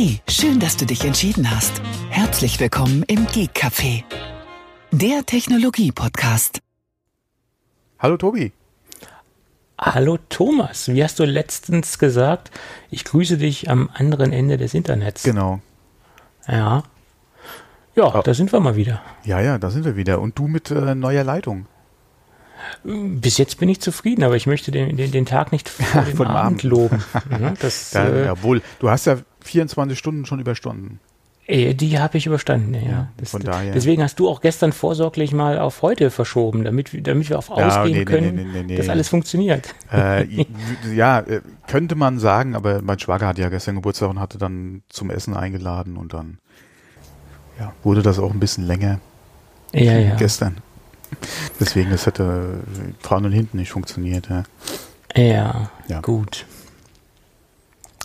Hey, schön, dass du dich entschieden hast. Herzlich willkommen im Geek Café, der Technologie-Podcast. Hallo Tobi. Hallo Thomas, wie hast du letztens gesagt? Ich grüße dich am anderen Ende des Internets. Genau. Ja. Ja, oh. da sind wir mal wieder. Ja, ja, da sind wir wieder. Und du mit äh, neuer Leitung. Bis jetzt bin ich zufrieden, aber ich möchte den, den, den Tag nicht vor dem Abend, Abend loben. ja, das, ja, äh, jawohl. Du hast ja 24 Stunden schon überstanden. Äh, die habe ich überstanden, ja. ja das, von daher. Deswegen hast du auch gestern vorsorglich mal auf heute verschoben, damit, damit wir auf ausgehen ja, nee, können, nee, nee, dass alles funktioniert. Äh, ja, äh, könnte man sagen, aber mein Schwager hatte ja gestern Geburtstag und hatte dann zum Essen eingeladen und dann ja, wurde das auch ein bisschen länger. Ja, ja. Gestern. Deswegen, das hätte vorne und hinten nicht funktioniert. Ja, ja, ja. gut.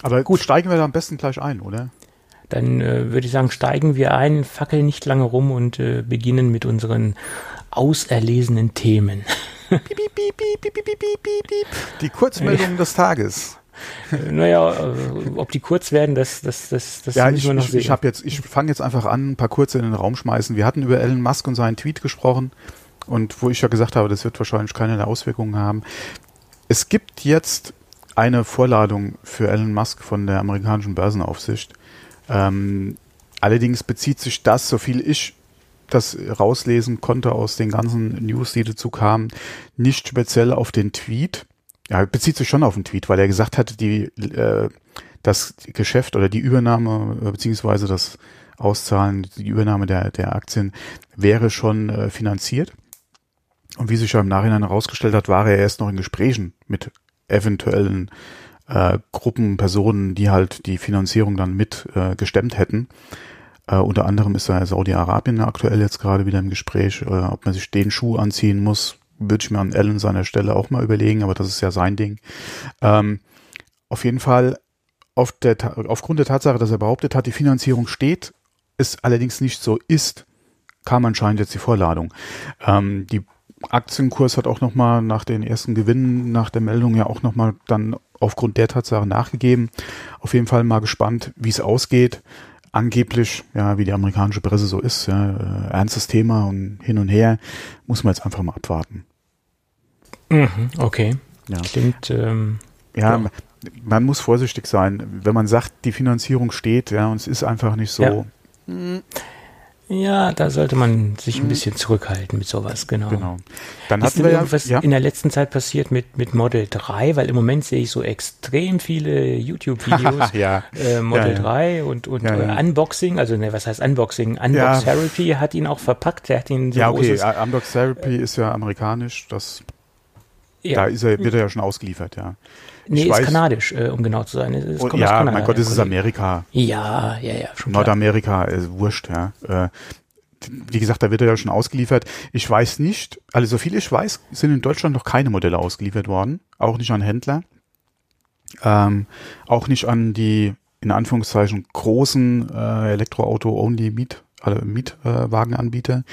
Aber gut, steigen wir da am besten gleich ein, oder? Dann äh, würde ich sagen, steigen wir ein, fackeln nicht lange rum und äh, beginnen mit unseren auserlesenen Themen. Die Kurzmeldung des Tages. Naja, äh, ob die kurz werden, das, das, das, das ja, müssen wir noch ich, sehen. Ich, jetzt, ich fange jetzt einfach an, ein paar kurze in den Raum schmeißen. Wir hatten über Elon Musk und seinen Tweet gesprochen und wo ich ja gesagt habe, das wird wahrscheinlich keine Auswirkungen haben. Es gibt jetzt eine Vorladung für Elon Musk von der amerikanischen Börsenaufsicht. Ähm, allerdings bezieht sich das, so viel ich das rauslesen konnte aus den ganzen News, die dazu kamen, nicht speziell auf den Tweet. Ja, bezieht sich schon auf den Tweet, weil er gesagt hatte, die, äh, das Geschäft oder die Übernahme äh, beziehungsweise das Auszahlen, die Übernahme der, der Aktien wäre schon äh, finanziert. Und wie sich ja im Nachhinein herausgestellt hat, war er erst noch in Gesprächen mit eventuellen äh, Gruppen, Personen, die halt die Finanzierung dann mit äh, gestemmt hätten. Äh, unter anderem ist da Saudi-Arabien aktuell jetzt gerade wieder im Gespräch, äh, ob man sich den Schuh anziehen muss, würde ich mir an Ellen seiner Stelle auch mal überlegen, aber das ist ja sein Ding. Ähm, auf jeden Fall, auf der, aufgrund der Tatsache, dass er behauptet hat, die Finanzierung steht, es allerdings nicht so ist, kam anscheinend jetzt die Vorladung. Ähm, die Aktienkurs hat auch nochmal nach den ersten Gewinnen, nach der Meldung ja auch nochmal dann aufgrund der Tatsache nachgegeben. Auf jeden Fall mal gespannt, wie es ausgeht. Angeblich, ja, wie die amerikanische Presse so ist, ja, äh, ernstes Thema und hin und her, muss man jetzt einfach mal abwarten. Mhm, okay. Ja. Klingt, ähm, ja, ja, man muss vorsichtig sein. Wenn man sagt, die Finanzierung steht, ja, und es ist einfach nicht so. Ja. Hm. Ja, da sollte man sich ein mhm. bisschen zurückhalten mit sowas, genau. Genau. Dann Ist hatten wir ja, was ja. in der letzten Zeit passiert mit, mit Model 3, weil im Moment sehe ich so extrem viele YouTube-Videos, ja. äh, Model ja, 3 und, und äh, Unboxing, also ne, was heißt Unboxing? Unbox Therapy hat ihn auch verpackt, der hat ihn so Ja, okay, Unbox Therapy ist ja amerikanisch, das da ist er, wird er ja schon ausgeliefert, ja. Nee, ich ist weiß, kanadisch, äh, um genau zu sein. Es oh, ja, mein Gott, das ist Amerika. Ja, ja, ja. Schon Nordamerika, äh, wurscht, ja. Äh, wie gesagt, da wird er ja schon ausgeliefert. Ich weiß nicht, also so viel ich weiß, sind in Deutschland noch keine Modelle ausgeliefert worden, auch nicht an Händler, ähm, auch nicht an die in Anführungszeichen großen äh, Elektroauto-Only-Miet, alle Mietwagenanbieter.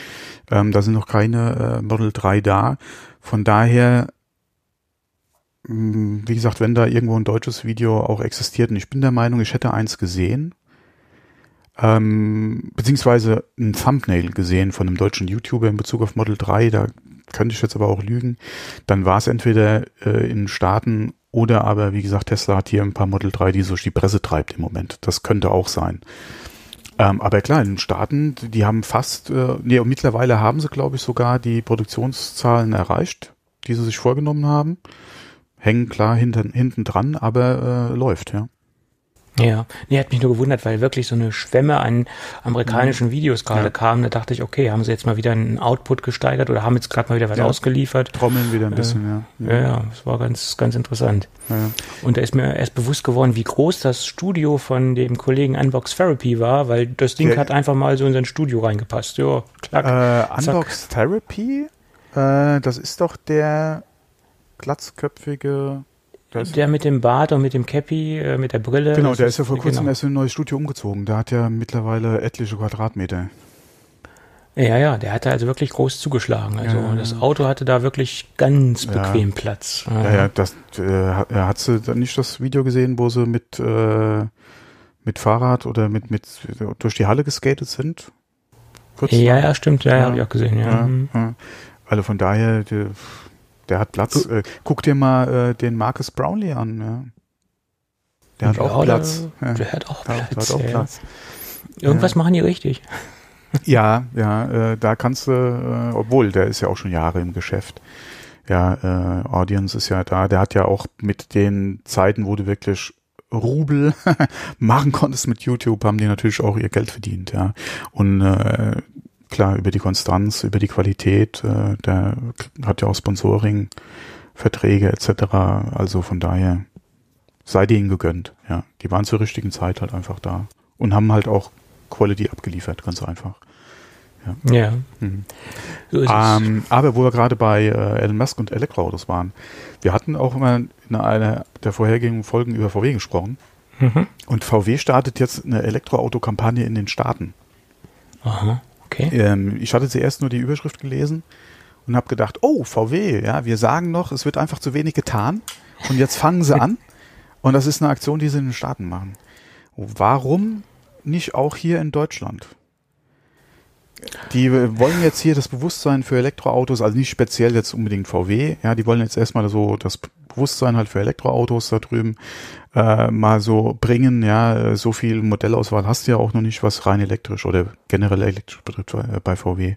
ähm, da sind noch keine äh, Model 3 da. Von daher wie gesagt, wenn da irgendwo ein deutsches Video auch existiert, und ich bin der Meinung, ich hätte eins gesehen, ähm, beziehungsweise ein Thumbnail gesehen von einem deutschen YouTuber in Bezug auf Model 3, da könnte ich jetzt aber auch lügen, dann war es entweder äh, in Staaten oder aber, wie gesagt, Tesla hat hier ein paar Model 3, die so die Presse treibt im Moment. Das könnte auch sein. Ähm, aber klar, in den Staaten, die haben fast, äh, nee, und mittlerweile haben sie, glaube ich, sogar die Produktionszahlen erreicht, die sie sich vorgenommen haben hängen klar hinten, hinten dran, aber äh, läuft, ja. Ja, nee, hat mich nur gewundert, weil wirklich so eine Schwemme an amerikanischen mhm. Videos gerade ja. kam. Da dachte ich, okay, haben sie jetzt mal wieder einen Output gesteigert oder haben jetzt gerade mal wieder was ja. ausgeliefert? Trommeln wieder ein bisschen, äh, ja. Ja, ja, das war ganz, ganz interessant. Und da ist mir erst bewusst geworden, wie groß das Studio von dem Kollegen Unbox Therapy war, weil das Ding hat einfach mal so in sein Studio reingepasst. Ja, klack. Äh, Unbox Therapy? Äh, das ist doch der glatzköpfige. Der mit dem Bart und mit dem Cappy, äh, mit der Brille. Genau, der ist ja vor kurzem genau. erst in ein neues Studio umgezogen. Der hat ja mittlerweile etliche Quadratmeter. Ja, ja, der hatte also wirklich groß zugeschlagen. Also ja, das Auto hatte da wirklich ganz bequem ja. Platz. Ja, ja, das, äh, hat sie dann nicht das Video gesehen, wo sie mit, äh, mit Fahrrad oder mit, mit durch die Halle geskatet sind. Kurz ja, ja, stimmt, ja, ja. habe ich auch gesehen, ja. mhm. ja. Also von daher, der, der hat Platz. Äh, guck dir mal äh, den Marcus Brownlee an, ja. Der hat auch Platz. Der, der, hat auch Platz. Der hat auch Platz. Irgendwas machen die richtig. Ja, ja, äh, da kannst du, äh, obwohl der ist ja auch schon Jahre im Geschäft. Ja, äh, Audience ist ja da. Der hat ja auch mit den Zeiten, wo du wirklich Rubel machen konntest mit YouTube, haben die natürlich auch ihr Geld verdient, ja. Und äh, klar, über die Konstanz, über die Qualität, äh, der hat ja auch Sponsoring, Verträge etc. Also von daher sei denen gegönnt, ja. Die waren zur richtigen Zeit halt einfach da und haben halt auch Quality abgeliefert, ganz einfach. Ja. ja. Mhm. So ähm, aber wo wir gerade bei äh, Elon Musk und Elektroautos waren, wir hatten auch immer in einer der vorhergehenden Folgen über VW gesprochen. Mhm. Und VW startet jetzt eine Elektroauto-Kampagne in den Staaten. Aha, okay. Ähm, ich hatte zuerst nur die Überschrift gelesen und habe gedacht, oh, VW, ja, wir sagen noch, es wird einfach zu wenig getan. Und jetzt fangen sie an. Und das ist eine Aktion, die sie in den Staaten machen. Warum nicht auch hier in Deutschland? Die wollen jetzt hier das Bewusstsein für Elektroautos, also nicht speziell jetzt unbedingt VW, ja, die wollen jetzt erstmal so das Bewusstsein halt für Elektroautos da drüben äh, mal so bringen, ja, so viel Modellauswahl hast du ja auch noch nicht, was rein elektrisch oder generell elektrisch betrifft äh, bei VW.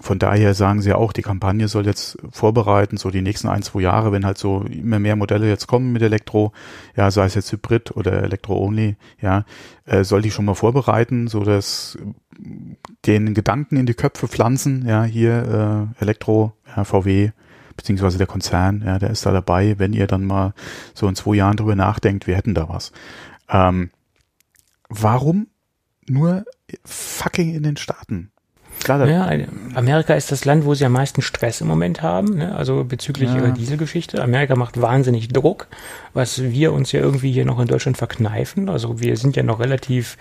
Von daher sagen sie auch, die Kampagne soll jetzt vorbereiten, so die nächsten ein, zwei Jahre, wenn halt so immer mehr Modelle jetzt kommen mit Elektro, ja, sei es jetzt Hybrid oder Elektro-Only, ja, äh, soll die schon mal vorbereiten, so dass den Gedanken in die Köpfe pflanzen, ja, hier äh, Elektro, ja, VW, beziehungsweise der Konzern, ja, der ist da dabei, wenn ihr dann mal so in zwei Jahren drüber nachdenkt, wir hätten da was. Ähm, warum nur fucking in den Staaten? Klar, ja, Amerika ist das Land, wo sie am meisten Stress im Moment haben, ne? also bezüglich ja. ihrer Dieselgeschichte. Amerika macht wahnsinnig Druck, was wir uns ja irgendwie hier noch in Deutschland verkneifen. Also wir sind ja noch relativ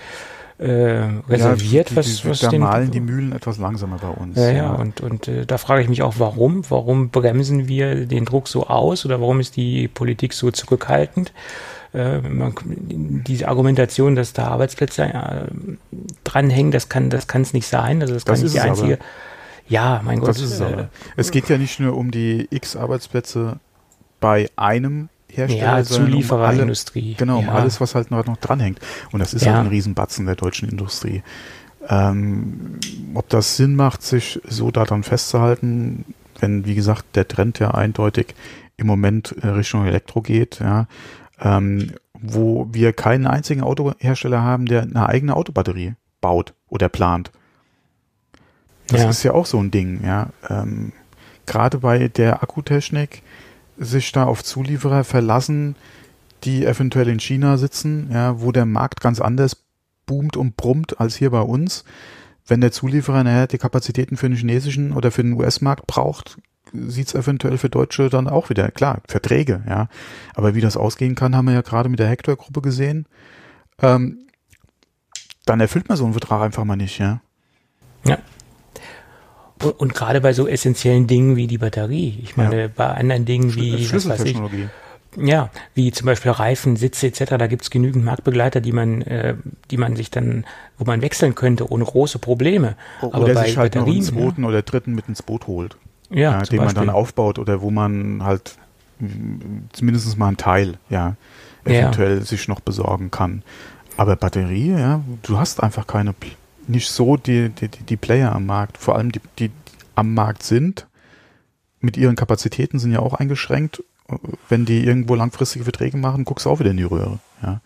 äh, reserviert, ja, die, was, was da den, malen die Mühlen etwas langsamer bei uns. Ja, ja, ja. und, und äh, da frage ich mich auch, warum? Warum bremsen wir den Druck so aus oder warum ist die Politik so zurückhaltend? Äh, man, diese Argumentation, dass da Arbeitsplätze äh, dranhängen, das kann das kann es nicht sein. Also das, das kann nicht die einzige. Aber. Ja, mein Gott. Das ist es, äh, es geht ja nicht nur um die X Arbeitsplätze bei einem Hersteller, ja, Zuliefererindustrie. Um genau, um ja. alles, was halt noch, noch dranhängt. Und das ist ja. halt ein Riesenbatzen der deutschen Industrie. Ähm, ob das Sinn macht, sich so daran festzuhalten, wenn, wie gesagt, der Trend ja eindeutig im Moment äh, Richtung Elektro geht, ja, ähm, wo wir keinen einzigen Autohersteller haben, der eine eigene Autobatterie baut oder plant. Das ja. ist ja auch so ein Ding, ja. Ähm, Gerade bei der Akkutechnik sich da auf Zulieferer verlassen, die eventuell in China sitzen, ja, wo der Markt ganz anders boomt und brummt als hier bei uns. Wenn der Zulieferer nachher die Kapazitäten für den chinesischen oder für den US-Markt braucht, sieht's eventuell für Deutsche dann auch wieder, klar, Verträge, ja. Aber wie das ausgehen kann, haben wir ja gerade mit der Hector-Gruppe gesehen. Ähm, dann erfüllt man so einen Vertrag einfach mal nicht, ja. Ja. Und, und gerade bei so essentiellen Dingen wie die Batterie. Ich meine, ja. bei anderen Dingen wie Schlüsseltechnologie. Ja, wie zum Beispiel Reifen, Sitze etc. Da gibt's genügend Marktbegleiter, die man, äh, die man sich dann, wo man wechseln könnte ohne große Probleme. Oder Aber bei sich halt Batterien, noch einen zweiten ja. oder dritten mit ins Boot holt. Ja, ja den Beispiel. man dann aufbaut oder wo man halt zumindest mal einen Teil, ja, eventuell ja. sich noch besorgen kann. Aber Batterie, ja, du hast einfach keine nicht so die, die, die Player am Markt, vor allem die, die am Markt sind, mit ihren Kapazitäten sind ja auch eingeschränkt. Wenn die irgendwo langfristige Verträge machen, guckst du auch wieder in die Röhre. Ja.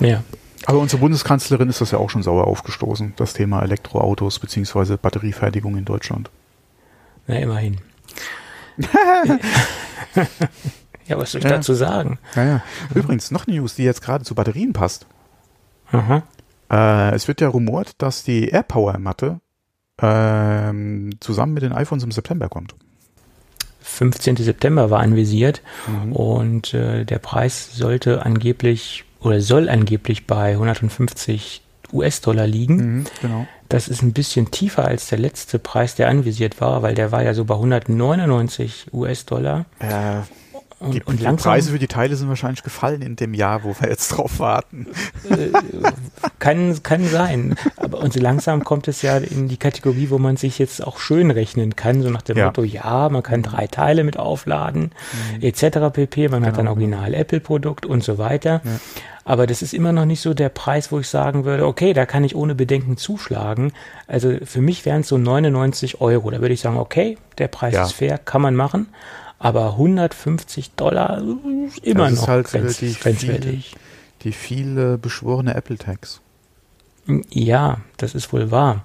ja. Aber unsere Bundeskanzlerin ist das ja auch schon sauer aufgestoßen, das Thema Elektroautos bzw. Batteriefertigung in Deutschland. Na, immerhin. ja, was soll ich ja. dazu sagen? Ja, ja. Übrigens, noch eine News, die jetzt gerade zu Batterien passt. Aha. Äh, es wird ja rumort, dass die AirPower-Matte ähm, zusammen mit den iPhones im September kommt. 15. September war anvisiert mhm. und äh, der Preis sollte angeblich oder soll angeblich bei 150 US-Dollar liegen. Mhm, genau. Das ist ein bisschen tiefer als der letzte Preis, der anvisiert war, weil der war ja so bei 199 US-Dollar. Und, die, und die langsam, Preise für die Teile sind wahrscheinlich gefallen in dem Jahr, wo wir jetzt drauf warten. äh, kann, kann sein. Aber und so langsam kommt es ja in die Kategorie, wo man sich jetzt auch schön rechnen kann, so nach dem Ja. Motto, ja, man kann drei Teile mit aufladen, etc. pp. Man hat Genau. ein Original Apple-Produkt und so weiter. Ja. Aber das ist immer noch nicht so der Preis, wo ich sagen würde, okay, da kann ich ohne Bedenken zuschlagen. Also für mich wären es so 99 Euro. Da würde ich sagen, okay, der Preis Ja. ist fair, kann man machen. Aber 150 Dollar äh, immer Das ist noch halt, äh, grenz, die grenzwertig. Die viele beschworene Apple-Tags. Ja, das ist wohl wahr.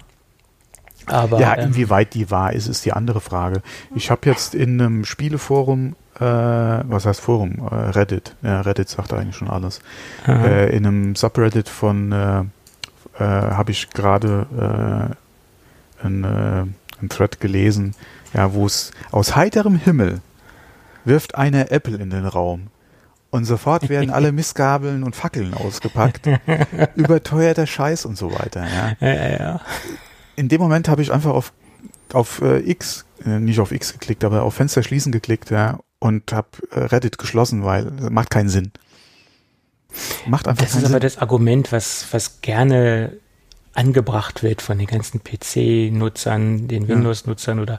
Aber Ja, ähm, inwieweit die wahr ist, ist die andere Frage. Ich habe jetzt in einem Spieleforum, äh, was heißt Forum? Äh, Reddit. Ja, Reddit sagt eigentlich schon alles. Äh, in einem Subreddit von äh, äh, habe ich gerade äh, ein, äh, ein Thread gelesen, ja, wo es aus heiterem Himmel wirft eine Apple in den Raum. Und sofort werden alle Missgabeln und Fackeln ausgepackt. Überteuerter Scheiß und so weiter. Ja. ja, ja. In dem Moment habe ich einfach auf, auf äh, X, äh, nicht auf X geklickt, aber auf Fenster schließen geklickt, ja, und habe äh, Reddit geschlossen, weil das macht keinen Sinn. Macht einfach Das keinen ist aber Sinn. das Argument, was, was gerne angebracht wird von den ganzen PC-Nutzern, den. Windows-Nutzern oder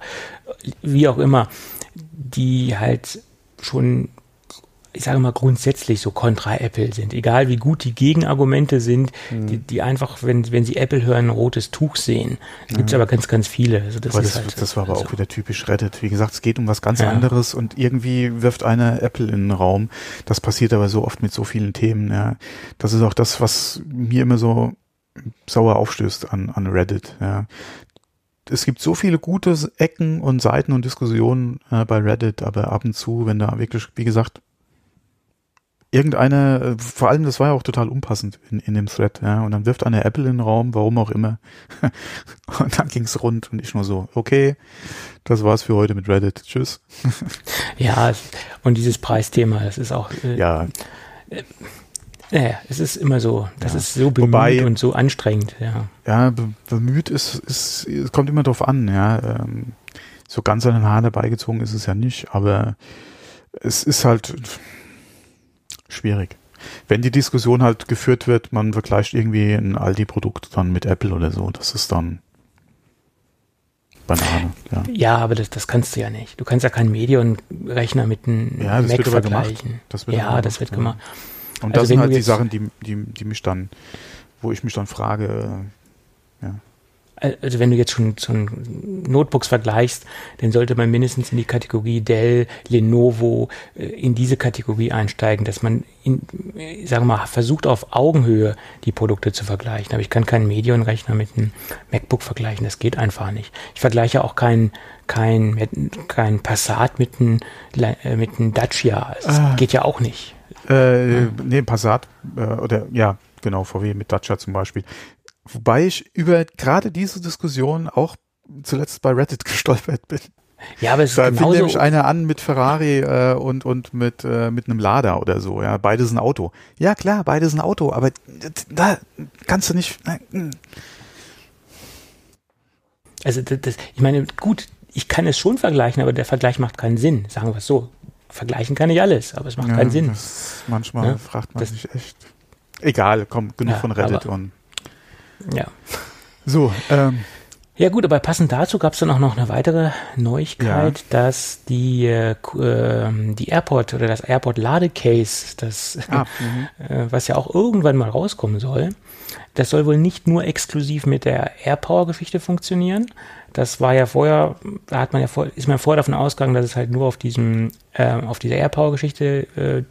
wie auch immer, die halt schon, ich sage mal, grundsätzlich so kontra Apple sind. Egal wie gut die Gegenargumente sind, Mhm. die, die einfach, wenn, wenn sie Apple hören, ein rotes Tuch sehen. Da gibt es aber ganz, ganz viele. Also das das, halt, das war aber also, auch wieder typisch Reddit. Wie gesagt, es geht um was ganz Ja. anderes und irgendwie wirft einer Apple in den Raum. Das passiert aber so oft mit so vielen Themen. Ja. Das ist auch das, was mir immer so sauer aufstößt an, an Reddit. Ja. Es gibt so viele gute Ecken und Seiten und Diskussionen äh, bei Reddit, aber ab und zu, wenn da wirklich, wie gesagt, irgendeine, äh, vor allem, das war ja auch total unpassend in, in dem Thread, ja, und dann wirft eine Apple in den Raum, warum auch immer. und dann ging's rund und ich nur so, okay, das war's für heute mit Reddit. Tschüss. Ja, es- und dieses Preisthema, das ist auch, äh, Ja, naja, es ist immer so, das Ja. ist so bemüht Wobei- und so anstrengend, ja. ja, be bemüht ist, ist, es kommt immer drauf an, ja. Ähm, so ganz an den Haaren herbeigezogen ist es ja nicht, aber es ist halt schwierig. Wenn die Diskussion halt geführt wird, man vergleicht irgendwie ein Aldi-Produkt dann mit Apple oder so, das ist dann Banane, ja. Ja, aber das, das kannst du ja nicht. Du kannst ja keinen Medion-Rechner mit einem Ja, Mac vergleichen. Das wird ja, das wird gemacht, Und Also das sind wenn halt die Sachen, die, die, die mich dann, wo ich mich dann frage, Also wenn du jetzt schon, schon Notebooks vergleichst, dann sollte man mindestens in die Kategorie Dell, Lenovo, äh, in diese Kategorie einsteigen, dass man, in, äh, sagen wir mal, versucht auf Augenhöhe die Produkte zu vergleichen. Aber ich kann keinen Medion-Rechner mit einem MacBook vergleichen, das geht einfach nicht. Ich vergleiche auch keinen kein, kein Passat mit einem, äh, mit einem Dacia. Das Ah. geht ja auch nicht. Äh, nee, Passat äh, oder ja, genau, VW mit Dacia zum Beispiel. Wobei ich über gerade diese Diskussion auch zuletzt bei Reddit gestolpert bin. Ja, aber es ist Da fing genauso. nämlich einer an mit Ferrari äh, und, und mit, äh, mit einem Lader oder so. Ja, beide sind Auto. Ja, klar, beide sind Auto, aber da kannst du nicht. nein, Also das, das, ich meine, gut, ich kann es schon vergleichen, aber der Vergleich macht keinen Sinn. Sagen wir es so. Vergleichen kann ich alles, aber es macht ja, keinen Sinn. Manchmal Ja, fragt man das- sich echt. Egal, komm, genug Ja, von Reddit aber- und. Ja. So, ähm, Ja gut, aber passend dazu gab es dann auch noch eine weitere Neuigkeit, dass die, äh, ähm, die Airport oder das Airport Ladecase, das, ah, äh, was ja auch irgendwann mal rauskommen soll, das soll wohl nicht nur exklusiv mit der AirPower-Geschichte funktionieren. Das war ja vorher, da hat man ja vor, ist man vorher davon ausgegangen, dass es halt nur auf diesem, äh, auf dieser AirPower-Geschichte äh,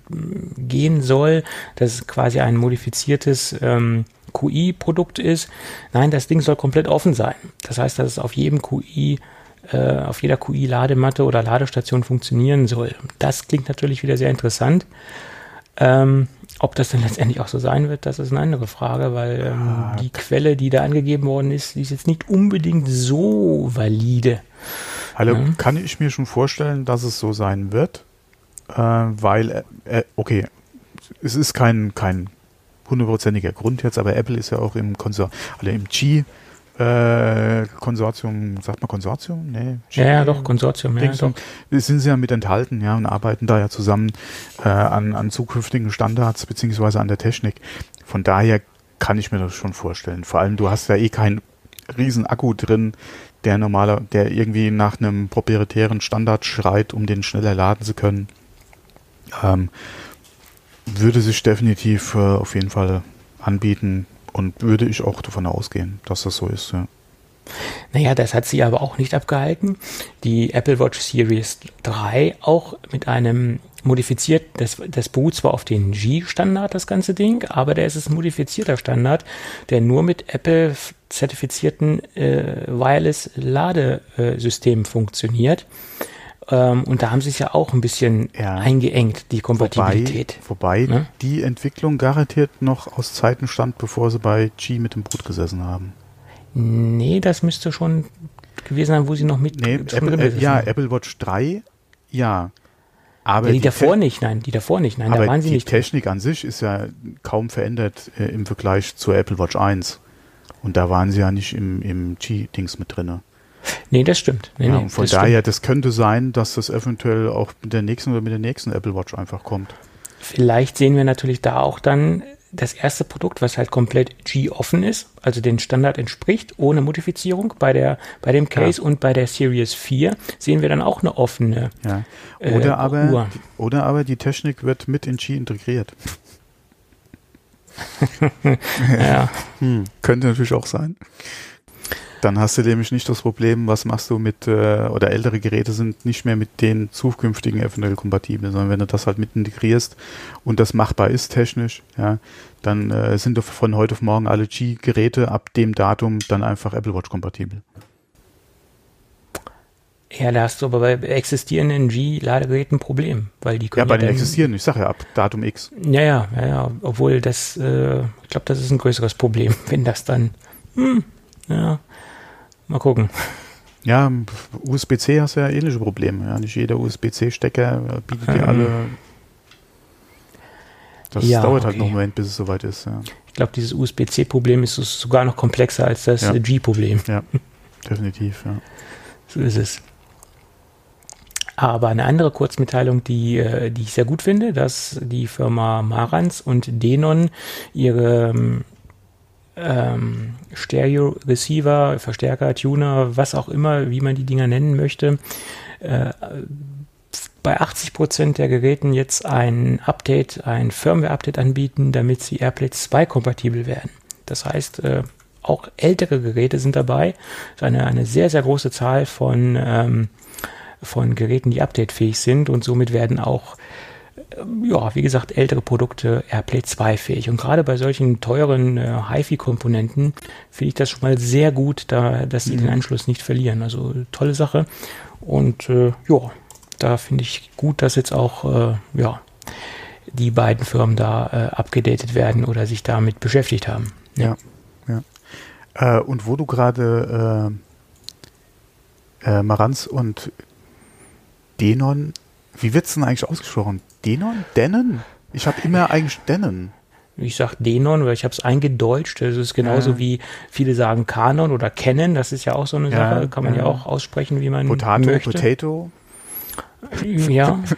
gehen soll, dass es quasi ein modifiziertes ähm, QI-Produkt ist. Nein, das Ding soll komplett offen sein. Das heißt, dass es auf jedem QI, äh, auf jeder QI-Ladematte oder Ladestation funktionieren soll. Das klingt natürlich wieder sehr interessant. Ähm, ob das dann letztendlich auch so sein wird, das ist eine andere Frage, weil ähm, die Quelle, die da angegeben worden ist, die ist jetzt nicht unbedingt so valide. Also Ja. kann ich mir schon vorstellen, dass es so sein wird, äh, weil, äh, okay, es ist kein, kein hundertprozentiger Grund jetzt, aber Apple ist ja auch im Konser also im Qi äh, Konsortium, sagt man Konsortium? Nee. Ja, ja, doch, Konsortium, ja, doch. Sind sie ja mit enthalten, ja, und arbeiten da ja zusammen äh, an, an zukünftigen Standards beziehungsweise an der Technik. Von daher kann ich mir das schon vorstellen. Vor allem, du hast ja eh keinen riesen Akku drin, der normaler, der irgendwie nach einem proprietären Standard schreit, um den schneller laden zu können. Ähm, würde sich definitiv äh, auf jeden Fall anbieten und würde ich auch davon ausgehen, dass das so ist. Ja. Naja, das hat sie aber auch nicht abgehalten. Die Apple Watch Series 3 auch mit einem modifiziert, das, das beruht zwar auf den G-Standard, das ganze Ding, aber der ist ein modifizierter Standard, der nur mit Apple-zertifizierten äh, Wireless-Ladesystemen funktioniert. Ähm, und da haben sie es ja auch ein bisschen ja. eingeengt, die Kompatibilität. Wobei, wobei ne? die Entwicklung garantiert noch aus Zeiten stand, bevor sie bei G mit dem Boot gesessen haben. Nee, das müsste schon gewesen sein, wo sie noch mit nee, Apple, äh, Ja, Apple Watch 3, ja. Aber ja, die, die, davor nicht, nein, die davor nicht, nein, aber da waren sie die nicht. Die Technik an sich ist ja kaum verändert äh, im Vergleich zur Apple Watch 1. Und da waren sie ja nicht im, im G-Dings mit drinne. Nee, das stimmt. Nee, ja, nee, von daher, stimmt. das könnte sein, dass das eventuell auch mit der nächsten oder mit der nächsten Apple Watch einfach kommt. Vielleicht sehen wir natürlich da auch dann das erste Produkt, was halt komplett G-offen ist, also den Standard entspricht, ohne Modifizierung. Bei, der, bei dem Case ja. und bei der Series 4 sehen wir dann auch eine offene ja. oder äh, aber, Uhr. Oder aber die Technik wird mit in G integriert. ja. Hm, könnte natürlich auch sein. Dann hast du nämlich nicht das Problem, was machst du mit, äh, oder ältere Geräte sind nicht mehr mit den zukünftigen eventuell kompatibel, sondern wenn du das halt mit integrierst und das machbar ist technisch, ja, dann äh, sind von heute auf morgen alle G-Geräte ab dem Datum dann einfach Apple Watch kompatibel. Ja, da hast du aber bei existierenden G-Ladegeräten ein Problem, weil die können. Ja, bei ja den existierenden, ich sage ja ab Datum X. Ja, ja, ja, ja. Obwohl das, äh, ich glaube, das ist ein größeres Problem, wenn das dann, hm, ja, Mal gucken. Ja, USB-C hast du ja ähnliche Probleme. Ja, nicht jeder USB-C-Stecker bietet dir alle. Das ja, dauert halt okay. noch einen Moment, bis es soweit ist. Ja. Ich glaube, dieses USB-C-Problem ist sogar noch komplexer als das ja. G-Problem. Ja, definitiv, ja. So ist es. Aber eine andere Kurzmitteilung, die, äh, die ich sehr gut finde, dass die Firma Marantz und Denon ihre ähm, ähm, Stereo-Receiver, Verstärker, Tuner, was auch immer, wie man die Dinger nennen möchte, äh, bei 80 Prozent der Geräten jetzt ein Update, ein Firmware-Update anbieten, damit sie AirPlay 2 kompatibel werden. Das heißt, äh, auch ältere Geräte sind dabei. Das ist eine, eine sehr, sehr große Zahl von, ähm, von Geräten, die updatefähig sind und somit werden auch ja, wie gesagt, ältere Produkte AirPlay 2 fähig. Und gerade bei solchen teuren äh, HiFi-Komponenten finde ich das schon mal sehr gut, da, dass sie mhm. den Anschluss nicht verlieren. Also tolle Sache. Und äh, ja, da finde ich gut, dass jetzt auch äh, ja, die beiden Firmen da äh, abgedatet werden oder sich damit beschäftigt haben. Ja, ja. ja. Äh, und wo du gerade äh, Maranz und Denon, wie wird es denn eigentlich ausgesprochen? Denon? Denon? Ich habe immer eigentlich Denon. Ich sag Denon, weil ich habe es eingedeutscht. Das ist genauso ja. wie viele sagen Kanon oder Canon. Das ist ja auch so eine ja, Sache. Kann man ja. ja. auch aussprechen, wie man Potato, möchte. Potato. Ja.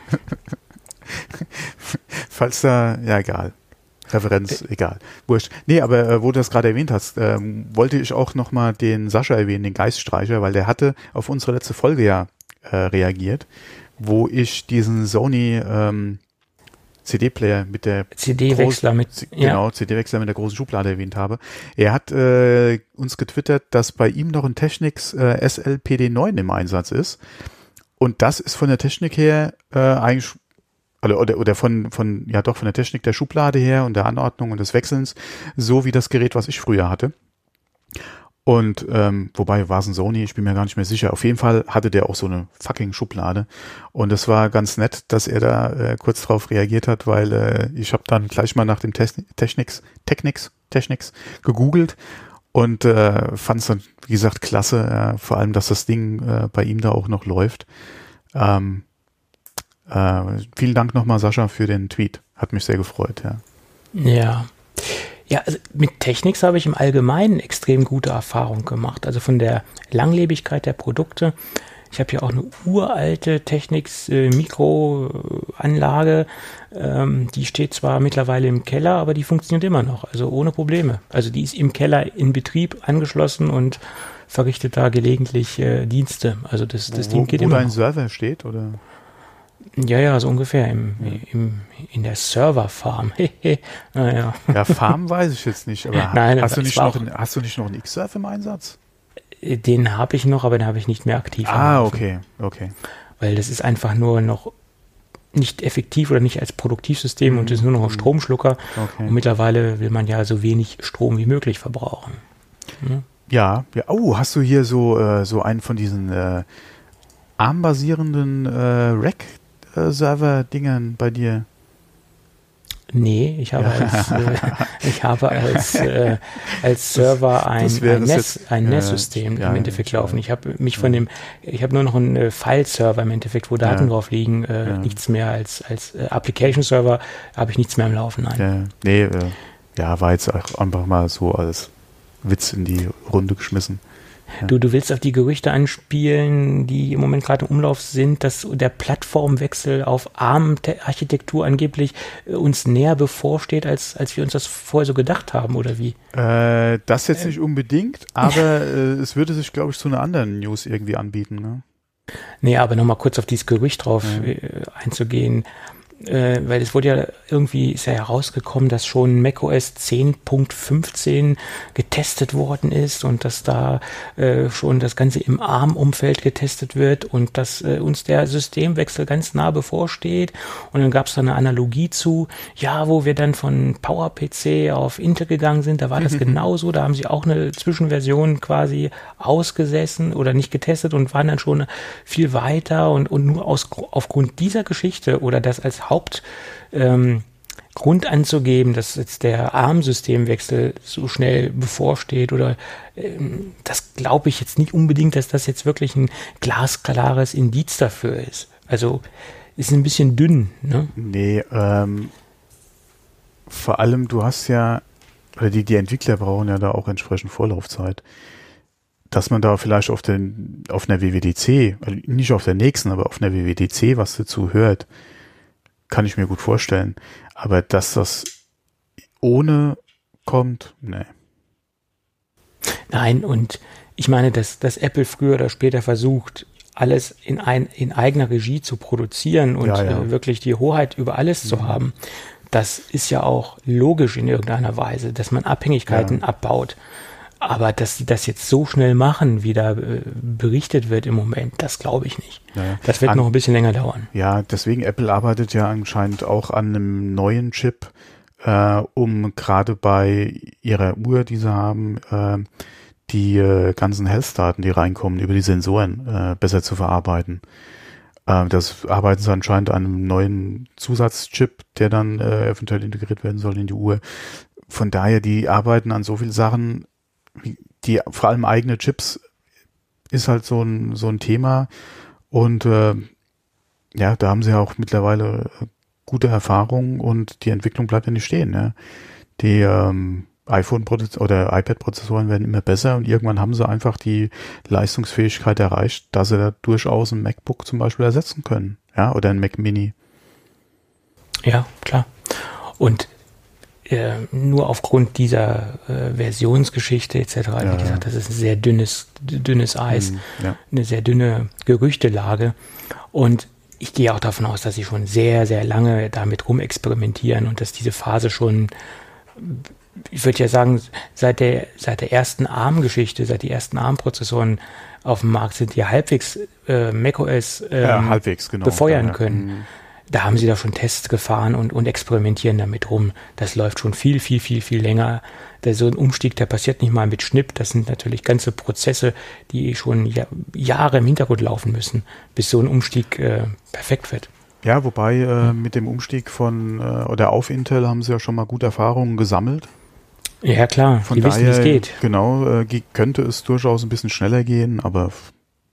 Falls da, ja egal. Referenz, äh. egal. Wurscht. Nee, aber äh, wo du das gerade erwähnt hast, ähm, wollte ich auch nochmal den Sascha erwähnen, den Geiststreicher, weil der hatte auf unsere letzte Folge ja äh, reagiert wo ich diesen Sony ähm, CD-Player mit der CD-Wechsler mit genau ja. CD-Wechsler mit der großen Schublade erwähnt habe. Er hat äh, uns getwittert, dass bei ihm noch ein Technics äh, SLPD9 im Einsatz ist und das ist von der Technik her äh, eigentlich oder, oder, oder von, von, ja doch, von der Technik der Schublade her und der Anordnung und des Wechselns, so wie das Gerät, was ich früher hatte. Und ähm, wobei war es ein Sony, ich bin mir gar nicht mehr sicher. Auf jeden Fall hatte der auch so eine fucking Schublade. Und es war ganz nett, dass er da äh, kurz drauf reagiert hat, weil äh, ich habe dann gleich mal nach dem Technics, Technics, Technics gegoogelt und äh, fand es dann, wie gesagt, klasse, äh, vor allem, dass das Ding äh, bei ihm da auch noch läuft. Ähm, äh, vielen Dank nochmal, Sascha, für den Tweet. Hat mich sehr gefreut, ja. Ja. Ja, also mit Technics habe ich im Allgemeinen extrem gute Erfahrungen gemacht. Also von der Langlebigkeit der Produkte. Ich habe hier auch eine uralte Technics äh, Mikroanlage. Ähm, die steht zwar mittlerweile im Keller, aber die funktioniert immer noch. Also ohne Probleme. Also die ist im Keller in Betrieb angeschlossen und verrichtet da gelegentlich äh, Dienste. Also das, das wo, Ding geht wo immer. dein Noch. Server steht, oder? Ja, ja, so ungefähr im, im, in der Serverfarm. naja. Ja, Farm weiß ich jetzt nicht, aber Nein, hast, du nicht noch, hast du nicht noch einen X-Server im Einsatz? Den habe ich noch, aber den habe ich nicht mehr aktiv. Ah, okay, okay. Weil das ist einfach nur noch nicht effektiv oder nicht als Produktivsystem und ist nur noch ein Stromschlucker. okay. Und mittlerweile will man ja so wenig Strom wie möglich verbrauchen. Ja, ja. Oh, hast du hier so, äh, so einen von diesen äh, ARM-basierenden äh, Rack-Server-Dingern bei dir? Nee, ich habe als, äh, ich habe als, äh, als Server ein, ein, es NES, jetzt. ein Ja, NES-System ja, im Endeffekt ja, laufen. Ich habe mich von dem, ich habe nur noch einen äh, File-Server im Endeffekt, wo Daten Ja. drauf liegen, äh, Ja. nichts mehr als, als äh, Application-Server habe ich nichts mehr am Laufen. Nein. Ja, nee, äh, ja, war jetzt auch einfach mal so als Witz in die Runde geschmissen. Du, du willst auf die Gerüchte anspielen, die im Moment gerade im Umlauf sind, dass der Plattformwechsel auf ARM-Architektur angeblich äh, uns näher bevorsteht, als, als wir uns das vorher so gedacht haben, oder wie? Äh, das jetzt nicht unbedingt, aber äh, es würde sich, glaube ich, zu einer anderen News irgendwie anbieten. Ne? Nee, aber nochmal kurz auf dieses Gerücht drauf Ja. äh, einzugehen. Äh, weil es wurde ja irgendwie, ist ja herausgekommen, dass schon macOS 10.15 getestet worden ist und dass da äh, schon das Ganze im ARM-Umfeld getestet wird und dass äh, uns der Systemwechsel ganz nah bevorsteht. Und dann gab es da eine Analogie zu, ja, wo wir dann von PowerPC auf Intel gegangen sind, da war das genauso, da haben sie auch eine Zwischenversion quasi ausgesessen oder nicht getestet und waren dann schon viel weiter und, und nur aus, aufgrund dieser Geschichte oder das als Haupt ähm, Grund anzugeben, dass jetzt der ARM-Systemwechsel so schnell bevorsteht oder ähm, das glaube ich jetzt nicht unbedingt, dass das jetzt wirklich ein glasklares Indiz dafür ist. Also ist ein bisschen dünn, ne? Nee, ähm, vor allem, du hast ja, oder die, die Entwickler brauchen ja da auch entsprechend Vorlaufzeit. Dass man da vielleicht auf, den, auf einer WWDC, also nicht auf der nächsten, aber auf einer WWDC was dazu hört, kann ich mir gut vorstellen. Aber dass das ohne kommt, nee. Nein, und ich meine, dass, dass Apple früher oder später versucht, alles in, ein, in eigener Regie zu produzieren und Ja, ja. Äh, wirklich die Hoheit über alles zu haben, das ist ja auch logisch in irgendeiner Weise, dass man Abhängigkeiten abbaut. Aber dass sie das jetzt so schnell machen, wie da äh, berichtet wird im Moment, das glaube ich nicht. Ja, ja. Das wird An- noch ein bisschen länger dauern. Ja, deswegen Apple arbeitet ja anscheinend auch an einem neuen Chip, äh, um gerade bei ihrer Uhr, die sie haben, äh, die äh, ganzen Health-Daten, die reinkommen, über die Sensoren äh, besser zu verarbeiten. Äh, das arbeiten sie anscheinend an einem neuen Zusatzchip, der dann äh, eventuell integriert werden soll in die Uhr. Von daher, die arbeiten an so vielen Sachen, die vor allem eigene Chips ist halt so ein, so ein Thema. Und äh, ja, da haben sie ja auch mittlerweile gute Erfahrungen und die Entwicklung bleibt ja nicht stehen. Ne? Die ähm, iPhone oder iPad-Prozessoren werden immer besser und irgendwann haben sie einfach die Leistungsfähigkeit erreicht, dass sie da durchaus ein MacBook zum Beispiel ersetzen können. Ja, oder ein Mac Mini. Ja, klar. Und äh, nur aufgrund dieser äh, Versionsgeschichte etc., Ja, wie gesagt, das ist ein sehr dünnes, dünnes Eis. Hm, ja. eine sehr dünne Gerüchtelage. Und ich gehe auch davon aus, dass sie schon sehr, sehr lange damit rumexperimentieren und dass diese Phase schon, ich würde ja sagen, seit der, seit der ersten ARM-Geschichte, seit die ersten ARM-Prozessoren auf dem Markt sind, die halbwegs äh, macOS ähm, ja, halbwegs, genau. befeuern können. Da haben sie da schon Tests gefahren und, und experimentieren damit rum. Das läuft schon viel, viel, viel, viel länger. Der, so ein Umstieg, der passiert nicht mal mit Schnipp. Das sind natürlich ganze Prozesse, die schon ja, Jahre im Hintergrund laufen müssen, bis so ein Umstieg äh, perfekt wird. Ja, wobei äh, mit dem Umstieg von äh, oder auf Intel haben sie ja schon mal gute Erfahrungen gesammelt. Ja, klar, Von die wissen, wie daher, es geht. genau, äh, könnte es durchaus ein bisschen schneller gehen, aber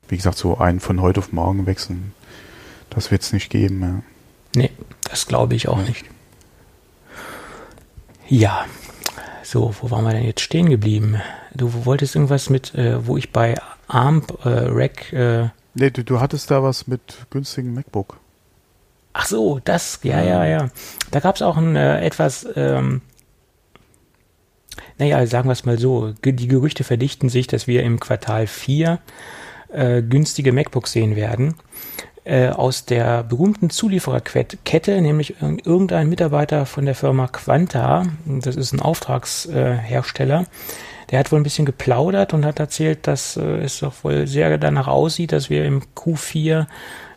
wie gesagt, so einen von heute auf morgen wechseln, das wird es nicht geben. Ja. Nee, das glaube ich auch nicht. Ja, So, wo waren wir denn jetzt stehen geblieben? Du wolltest irgendwas mit, äh, wo ich bei ARM äh, Rack. Äh, nee, du, du hattest da was mit günstigen MacBook. Ach so, das, ja, ja, ja. Da gab es auch ein äh, etwas, ähm, naja, sagen wir es mal so, die Gerüchte verdichten sich, dass wir im Quartal 4 äh, günstige MacBooks sehen werden. Äh, aus der berühmten Zuliefererkette, nämlich irgendein Mitarbeiter von der Firma Quanta, das ist ein Auftragshersteller, der hat wohl ein bisschen geplaudert und hat erzählt, dass äh, es doch wohl sehr danach aussieht, dass wir im Q4